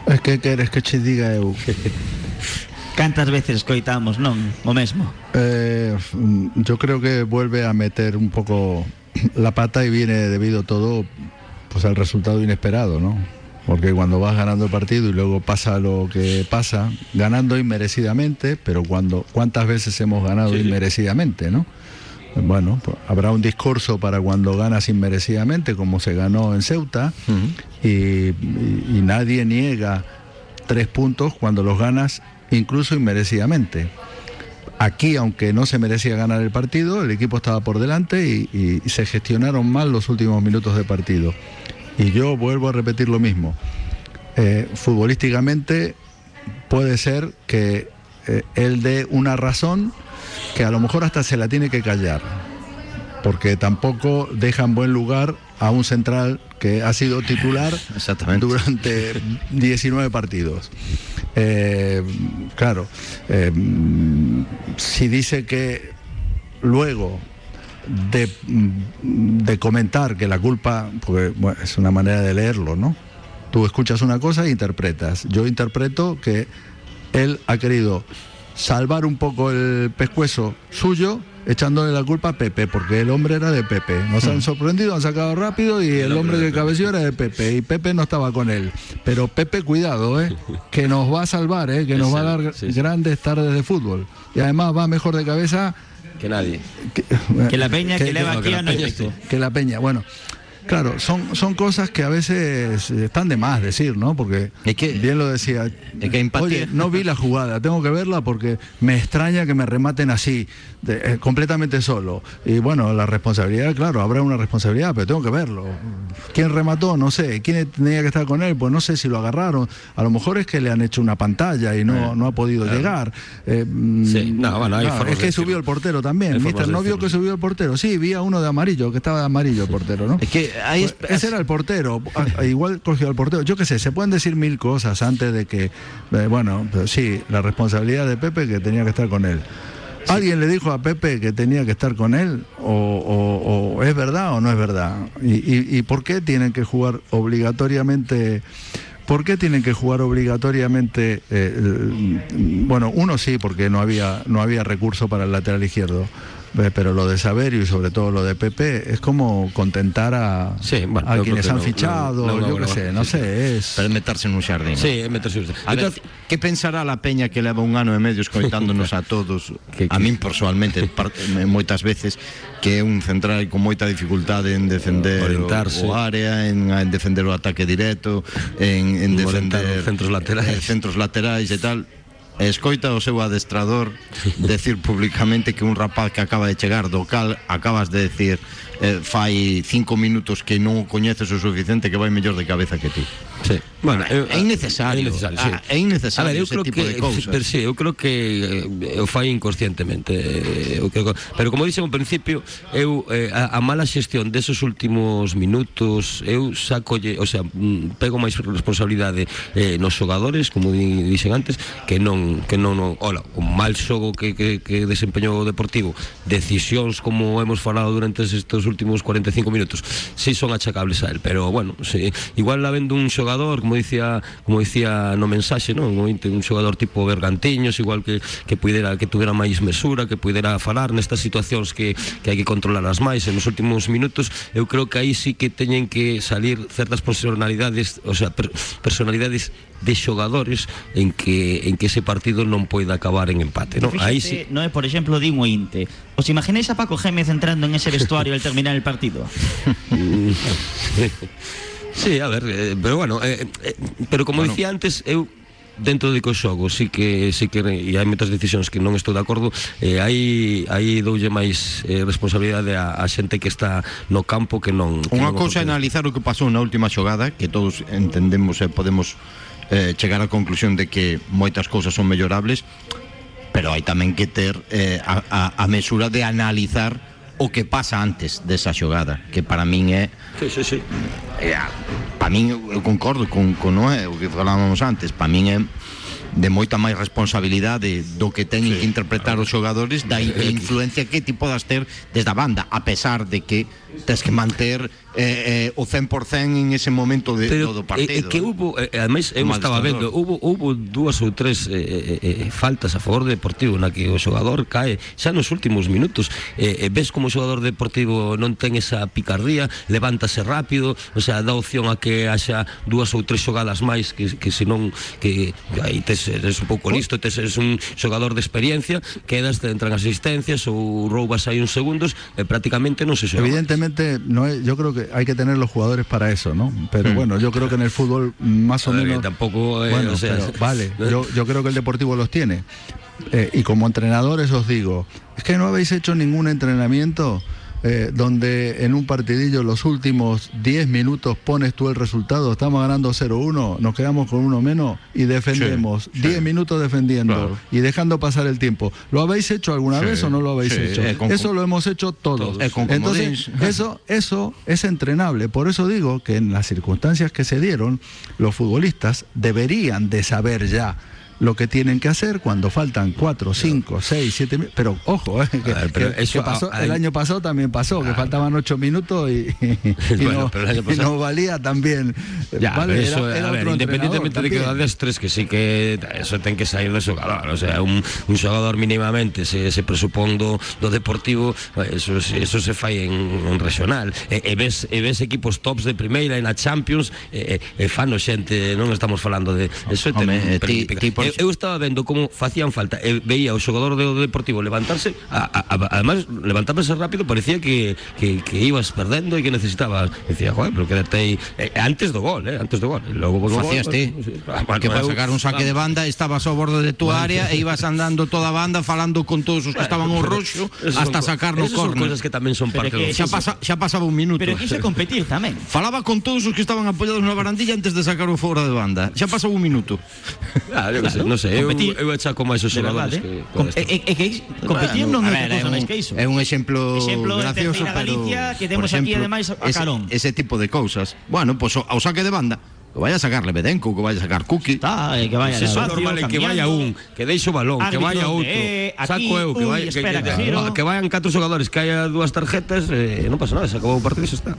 Es que queres que che diga eu? [laughs] Cantas veces coitamos, non? O mesmo. Eh, yo creo que vuelve a meter un poco la pata y viene debido todo pues al resultado inesperado, ¿no? Porque cuando vas ganando el partido y luego pasa lo que pasa, ganando inmerecidamente, pero cuando cuántas veces hemos ganado sí, inmerecidamente, ¿no? bueno, pues, habrá un discurso para cuando ganas inmerecidamente, como se ganó en Ceuta, y, y nadie niega tres puntos cuando los ganas incluso inmerecidamente. Aquí, aunque no se merecía ganar el partido, el equipo estaba por delante y, y se gestionaron mal los últimos minutos de partido. Y yo vuelvo a repetir lo mismo. Eh, futbolísticamente puede ser que eh, él dé una razón que a lo mejor hasta se la tiene que callar, porque tampoco deja en buen lugar a un central que ha sido titular [laughs] Exactamente. durante 19 partidos. Eh, claro, si dice que luego de, de comentar que la culpa, porque bueno, es una manera de leerlo, ¿no? Tú escuchas una cosa e interpretas. Yo interpreto que él ha querido salvar un poco el pescuezo suyo echándole la culpa a Pepe, porque el hombre era de Pepe. Nos han sorprendido, han sacado rápido y el hombre que cabeció era de Pepe y Pepe no estaba con él. Pero Pepe, cuidado, ¿eh? que nos va a salvar, ¿eh? que nos va a dar grandes tardes de fútbol. Y además va mejor de cabeza Que nadie. Que la peña que, leva no, aquí que e peña pico. que la peña. Bueno, claro, son, son cosas que a veces están de más decir, ¿no? Porque bien lo decía. Oye, no vi la jugada, tengo que verla porque me extraña que me rematen así, de- eh, completamente solo. Y bueno, la responsabilidad, claro, habrá una responsabilidad, pero tengo que verlo. ¿Quién remató? No sé. ¿Quién tenía que estar con él? Pues no sé si lo agarraron. A lo mejor es que le han hecho una pantalla y no, no ha podido llegar. Eh, mm, Sí, no, bueno, hay formas es que subió el portero también. Mister, ¿no vio que subió el portero? Sí, vi a uno de amarillo, que estaba de amarillo el portero, ¿no? Es que hay Pues ese era el portero. Igual cogió al portero. Yo qué sé, se pueden decir mil cosas antes de que. eh, bueno, pero sí, la responsabilidad de Pepe que tenía que estar con él. ¿Alguien le dijo a Pepe que tenía que estar con él? ¿O, o- o es verdad o no es verdad? ¿Y, y- y por qué tienen que jugar obligatoriamente? ¿Por qué tienen que jugar obligatoriamente? eh, bueno, uno sí, porque no había, no había recurso para el lateral izquierdo. Pero lo de Saverio y sobre todo lo de Pepe es como contentar a, bueno, a yo quienes han no, fichado, no, no, yo qué no, sé, sí, no sí. sé, es... Pero meterse nun xardín. Sí, é meterse nun A ver, que pensará la peña que leva un ano e medio escoitándonos a todos, [laughs] a min persoalmente, [laughs] par- eh, moitas veces, que é un central con moita dificultade en defender o, Orientarse. o área, en, en defender o ataque directo, en, en defender os centros laterais. eh, centros laterais e tal. Escoita o seu adestrador decir públicamente que un rapaz que acaba de chegar do cal acabas de decir eh, fai cinco minutos que non o coñeces o suficiente que vai mellor de cabeza que ti. Sí. Bueno, eu- é innecesario. É innecesario, sí. Ah, é innecesario A ver, eu ese creo tipo que, de cousas. Pero, sí, eu creo que eh, o fai inconscientemente. eh, eu creo que- pero como dixen ao principio, eu eh, a, a mala xestión desos últimos minutos, eu sacolle, o sea, mm, pego máis responsabilidade eh, nos xogadores, como di, dixen antes, que non que non, non hola, o mal xogo que, que, que desempeñou o Deportivo, decisións como hemos falado durante estes últimos 45 minutos, si son achacables a él, pero bueno, sí, igual habendo un xogador, como dicía, como dicía no mensaxe, non, un un xogador tipo Bergantiños, igual que que puidera que tuvera máis mesura, que puidera falar nestas situacións que que hai que controlarlas máis en os últimos minutos, eu creo que aí sí que teñen que salir certas personalidades, o sea, per, personalidades de xogadores en que en que ese partido non poida acabar en empate, non? Aí sí. No é, por exemplo, o Inte. ¿Os imagináis a Paco Gémez entrando en ese vestuario al terminar el partido? [laughs] Sí, a ver, eh, pero bueno, eh, eh, pero como Bueno. dicía antes, eu dentro de que o xogo sí que sí que e hai moitas decisións que non estou de acordo eh, aí aí doulle máis eh, responsabilidade a, a xente que está no campo que non que Unha cousa é analizar o que pasou na última xogada, que todos entendemos e podemos eh, chegar á conclusión de que moitas cousas son mellorables, pero hai tamén que ter eh, a, a, a mesura de analizar o que pasa antes desa xogada, que para min é Sí, sí, sí. Eh, para min eu concordo con, con Noé, o que falábamos antes, para min é de moita máis responsabilidade do que teñen que interpretar os xogadores da in- [laughs] influencia que ti podas ter desde a banda, a pesar de que tes que manter eh, eh, o 100% en ese momento de, Pero, do partido. eh, eh, que hubo, eh, ademais eu estaba vendo, hubo hubo dúas ou tres eh, eh, eh, faltas a favor do Deportivo na que o xogador cae xa nos últimos minutos. Eh, eh, ves como o xogador Deportivo non ten esa picardía, levántase rápido, o sea, dá opción a que haxa dúas ou tres xogadas máis que, que senón que, que aí tes, eres un pouco listo, tes eres un xogador de experiencia, quedas, te entran asistencias ou roubas aí uns segundos e prácticamente non se xoga. máis. Evidentemente, no es- yo creo que hay que tener los jugadores para eso, ¿no? Pero Mm. bueno, yo creo que en el fútbol más o ver, menos. tampoco, eh, bueno, o sea, pero vale, [laughs] yo, yo creo que el Deportivo los tiene. Eh, y como entrenadores os digo, es que no habéis hecho ningún entrenamiento eh, donde en un partidillo los últimos 10 minutos pones tú el resultado, estamos ganando 0-1, nos quedamos con uno menos y defendemos 10 minutos defendiendo Claro. y dejando pasar el tiempo. ¿Lo habéis hecho alguna Sí, vez o no lo habéis hecho? eh, Eso lo hemos hecho todos. Eh, con Entonces, eso, eso es entrenable. Por eso digo que en las circunstancias que se dieron, los futbolistas deberían de saber ya lo que tienen que hacer cuando faltan 4, 5, 6, 7 minutos. Pero ojo, eh, que, ver, pero que- eso que pasó- a- el a- año pasado también pasó, que faltaban 8 minutos y, [laughs] y Bueno, no, el año y no valía también. Ya, Vale, eso, era- era a ver, independientemente de que dades tres que sí que eso ten que sair do xogador, o sea, un, un xogador mínimamente se, se presupón do, do deportivo, eso, eso se fai en, en regional. E, e, ves, e ves equipos tops de primeira e na Champions, e, e, e fano xente, non estamos falando de eso ten Home, un eh, ti- ti por- eu, eu estaba vendo como facían falta, e veía o xogador do Deportivo levantarse, a, a, a, además levantábase rápido, parecía que, que, que ibas perdendo e que necesitabas, decía, joder, pero quedate aí eh, antes do gol, eh, antes do gol. Logo gol, Facías ti pues, bueno, que para sacar un saque de banda estabas ao borde de tu área e ibas andando toda a banda falando con todos os que estaban ao roxo hasta sacar no esas son córner. cousas que tamén son parte que do Xa, pasa, xa pasaba un minuto. Pero quise competir tamén. [laughs] Falaba con todos os que estaban apoyados na barandilla antes de sacar o fora de banda. Xa pasou un minuto. Ah, sei, non sei, eu, competir. eu achaco máis os xogadores que, Com- é, é que competir non é outra cousa un, máis que iso. É un exemplo, Exemplo gracioso, pero Galicia que por temos aquí, ademais, a ese, Carón. ese tipo de cousas. Bueno, pues ao saque de banda, que vaya a sacar Lebedenko, que vaya a sacar Cookie. Está, eh, que vaya al é vacío, normal que vaya un, que deixe o balón, que Árbitro vaya de, outro. eh, aquí, Saco eu, que, ui, vaya, que, espera, que, que giro. que vayan catro xogadores, que haya dúas tarjetas, eh, non pasa nada, se acabou o partido e xa está.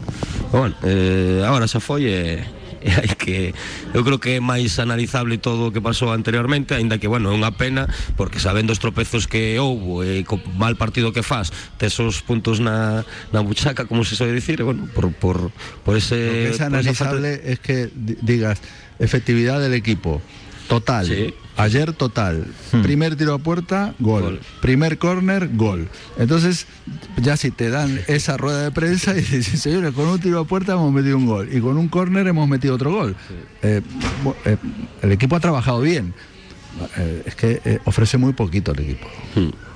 Pero bueno, eh, agora xa foi e e [laughs] hai que eu creo que é máis analizable todo o que pasou anteriormente, aínda que bueno, é unha pena porque sabendo os tropezos que houbo e co mal partido que faz, tes os puntos na, na buchaca, como se soe dicir, e bueno, por por por ese Lo que es por esa falta analizable es que di- digas efectividad del equipo total. Sí. Ayer total. Primer tiro a puerta, gol. Gol. Primer córner, gol. Entonces, ya si te dan esa rueda de prensa y [laughs] dices, señores, con un tiro a puerta hemos metido un gol y con un córner hemos metido otro gol. Eh, eh, el equipo ha trabajado bien. Eh, es que eh, ofrece muy poquito el equipo.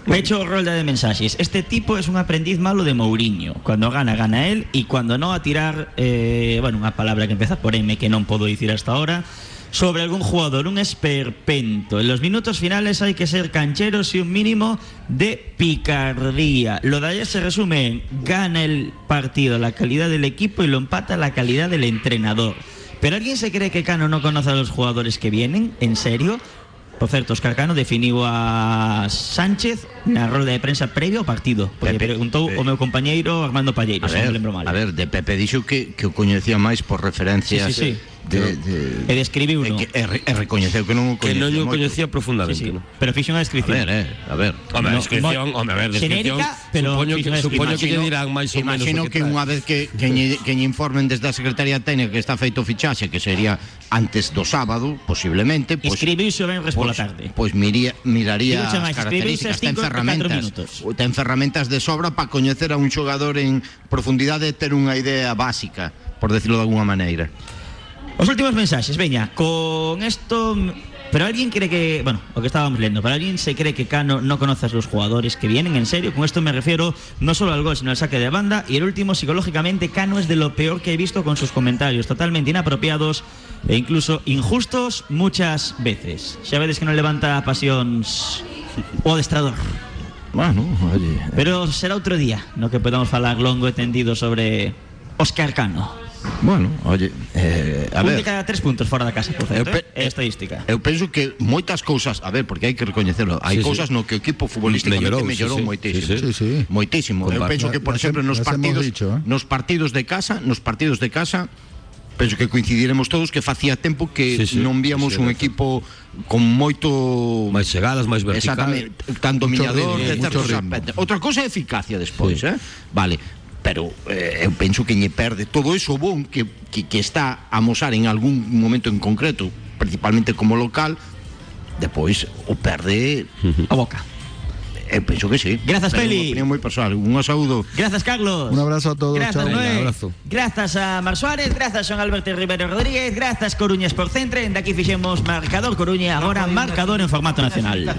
Pecho rolda de mensajes. Este tipo es un aprendiz malo de Mourinho. Cuando gana, gana él. Y cuando no, a tirar, eh, bueno, una palabra que empieza por M que no puedo decir hasta ahora. Sobre algún jugador, un esperpento. En los minutos finales hay que ser cancheros y un mínimo de picardía. Lo de ayer se resume en gana el partido la calidad del equipo y lo empata la calidad del entrenador. ¿Pero alguien se cree que Cano no conoce a los jugadores que vienen? ¿En serio? Por certo, Óscar Cano definiu a Sánchez [laughs] na rolda de prensa previo ao partido Porque Pepe, preguntou Pepe. o meu compañeiro Armando Palleiro A Se non ver, lembro mal a ver, de Pepe dixo que, que o coñecía máis por referencias Sí, sí, sí. de, de, E describiu e, que, e, e recoñeceu que non o que coñecía non o coñecía profundamente, sí, sí. ¿no? Pero fixo unha A descripción ver, eh, a ver. Home, a No, descripción, home, a ver, descripción. Xenérica, pero supoño que, supoño que lle Imagino- dirán máis ou menos Imagino o que trae. unha vez que que lle, que lle informen desde a Secretaría Técnica que está feito o fichaxe, que sería antes do sábado, posiblemente, pois Escribiuse o venres pola pois- tarde Pois miría, miraría as características, ten ferramentas, ten ferramentas de sobra para coñecer a un xogador en profundidade e ter unha idea básica, por decirlo de alguna maneira. Os últimos mensajes, veña Con esto Pero alguien cree que, bueno, lo que estábamos leyendo, pero alguien se cree que Cano no conoce a los jugadores que vienen, en serio, con esto me refiero no solo al gol, sino al saque de banda. Y el último, psicológicamente, Cano es de lo peor que he visto con sus comentarios, totalmente inapropiados e incluso injustos muchas veces. Ya vedes que no levanta pasións o [laughs] adestrador. Bueno, oye, Pero será outro día no que podamos falar longo e tendido sobre Óscar Cano. Bueno, oye, eh, a un ver. de cada tres puntos fora da casa, por certo, Eu pe- eh? estadística. Eu penso que moitas cousas, a ver, porque hai que recoñecelo, hai Sí, sí. cousas no que o equipo futbolísticamente Mellorou, mellorou, sí, sí. moitísimo. Sí, sí. Sí, sí. Moitísimo. Eu Compa- penso que, por exemplo, nos partidos dicho, ¿eh? nos partidos de casa, nos partidos de casa penso que coincidiremos todos que facía tempo que Sí, sí. non víamos Sí, un equipo con moito máis chegadas, máis vertical. Exactamente, tan dominador, ritmo, ritmo. Outra cousa é eficacia despois, Sí. eh? Vale, pero eh, eu penso que lle perde todo eso bon que, que, que está a mosar en algún momento en concreto, principalmente como local, depois o perde, A boca. Eu penso que sí. Grazas, Pero Peli. personal. Un saúdo. Grazas, Carlos. Un abrazo a todos, chao. Noé. Venga, abrazo. Grazas a Mar Suárez, grazas a Alberto Rivero Rodríguez, grazas Coruña Sport Centre, de aquí fixemos marcador Coruña, agora marcador en formato nacional.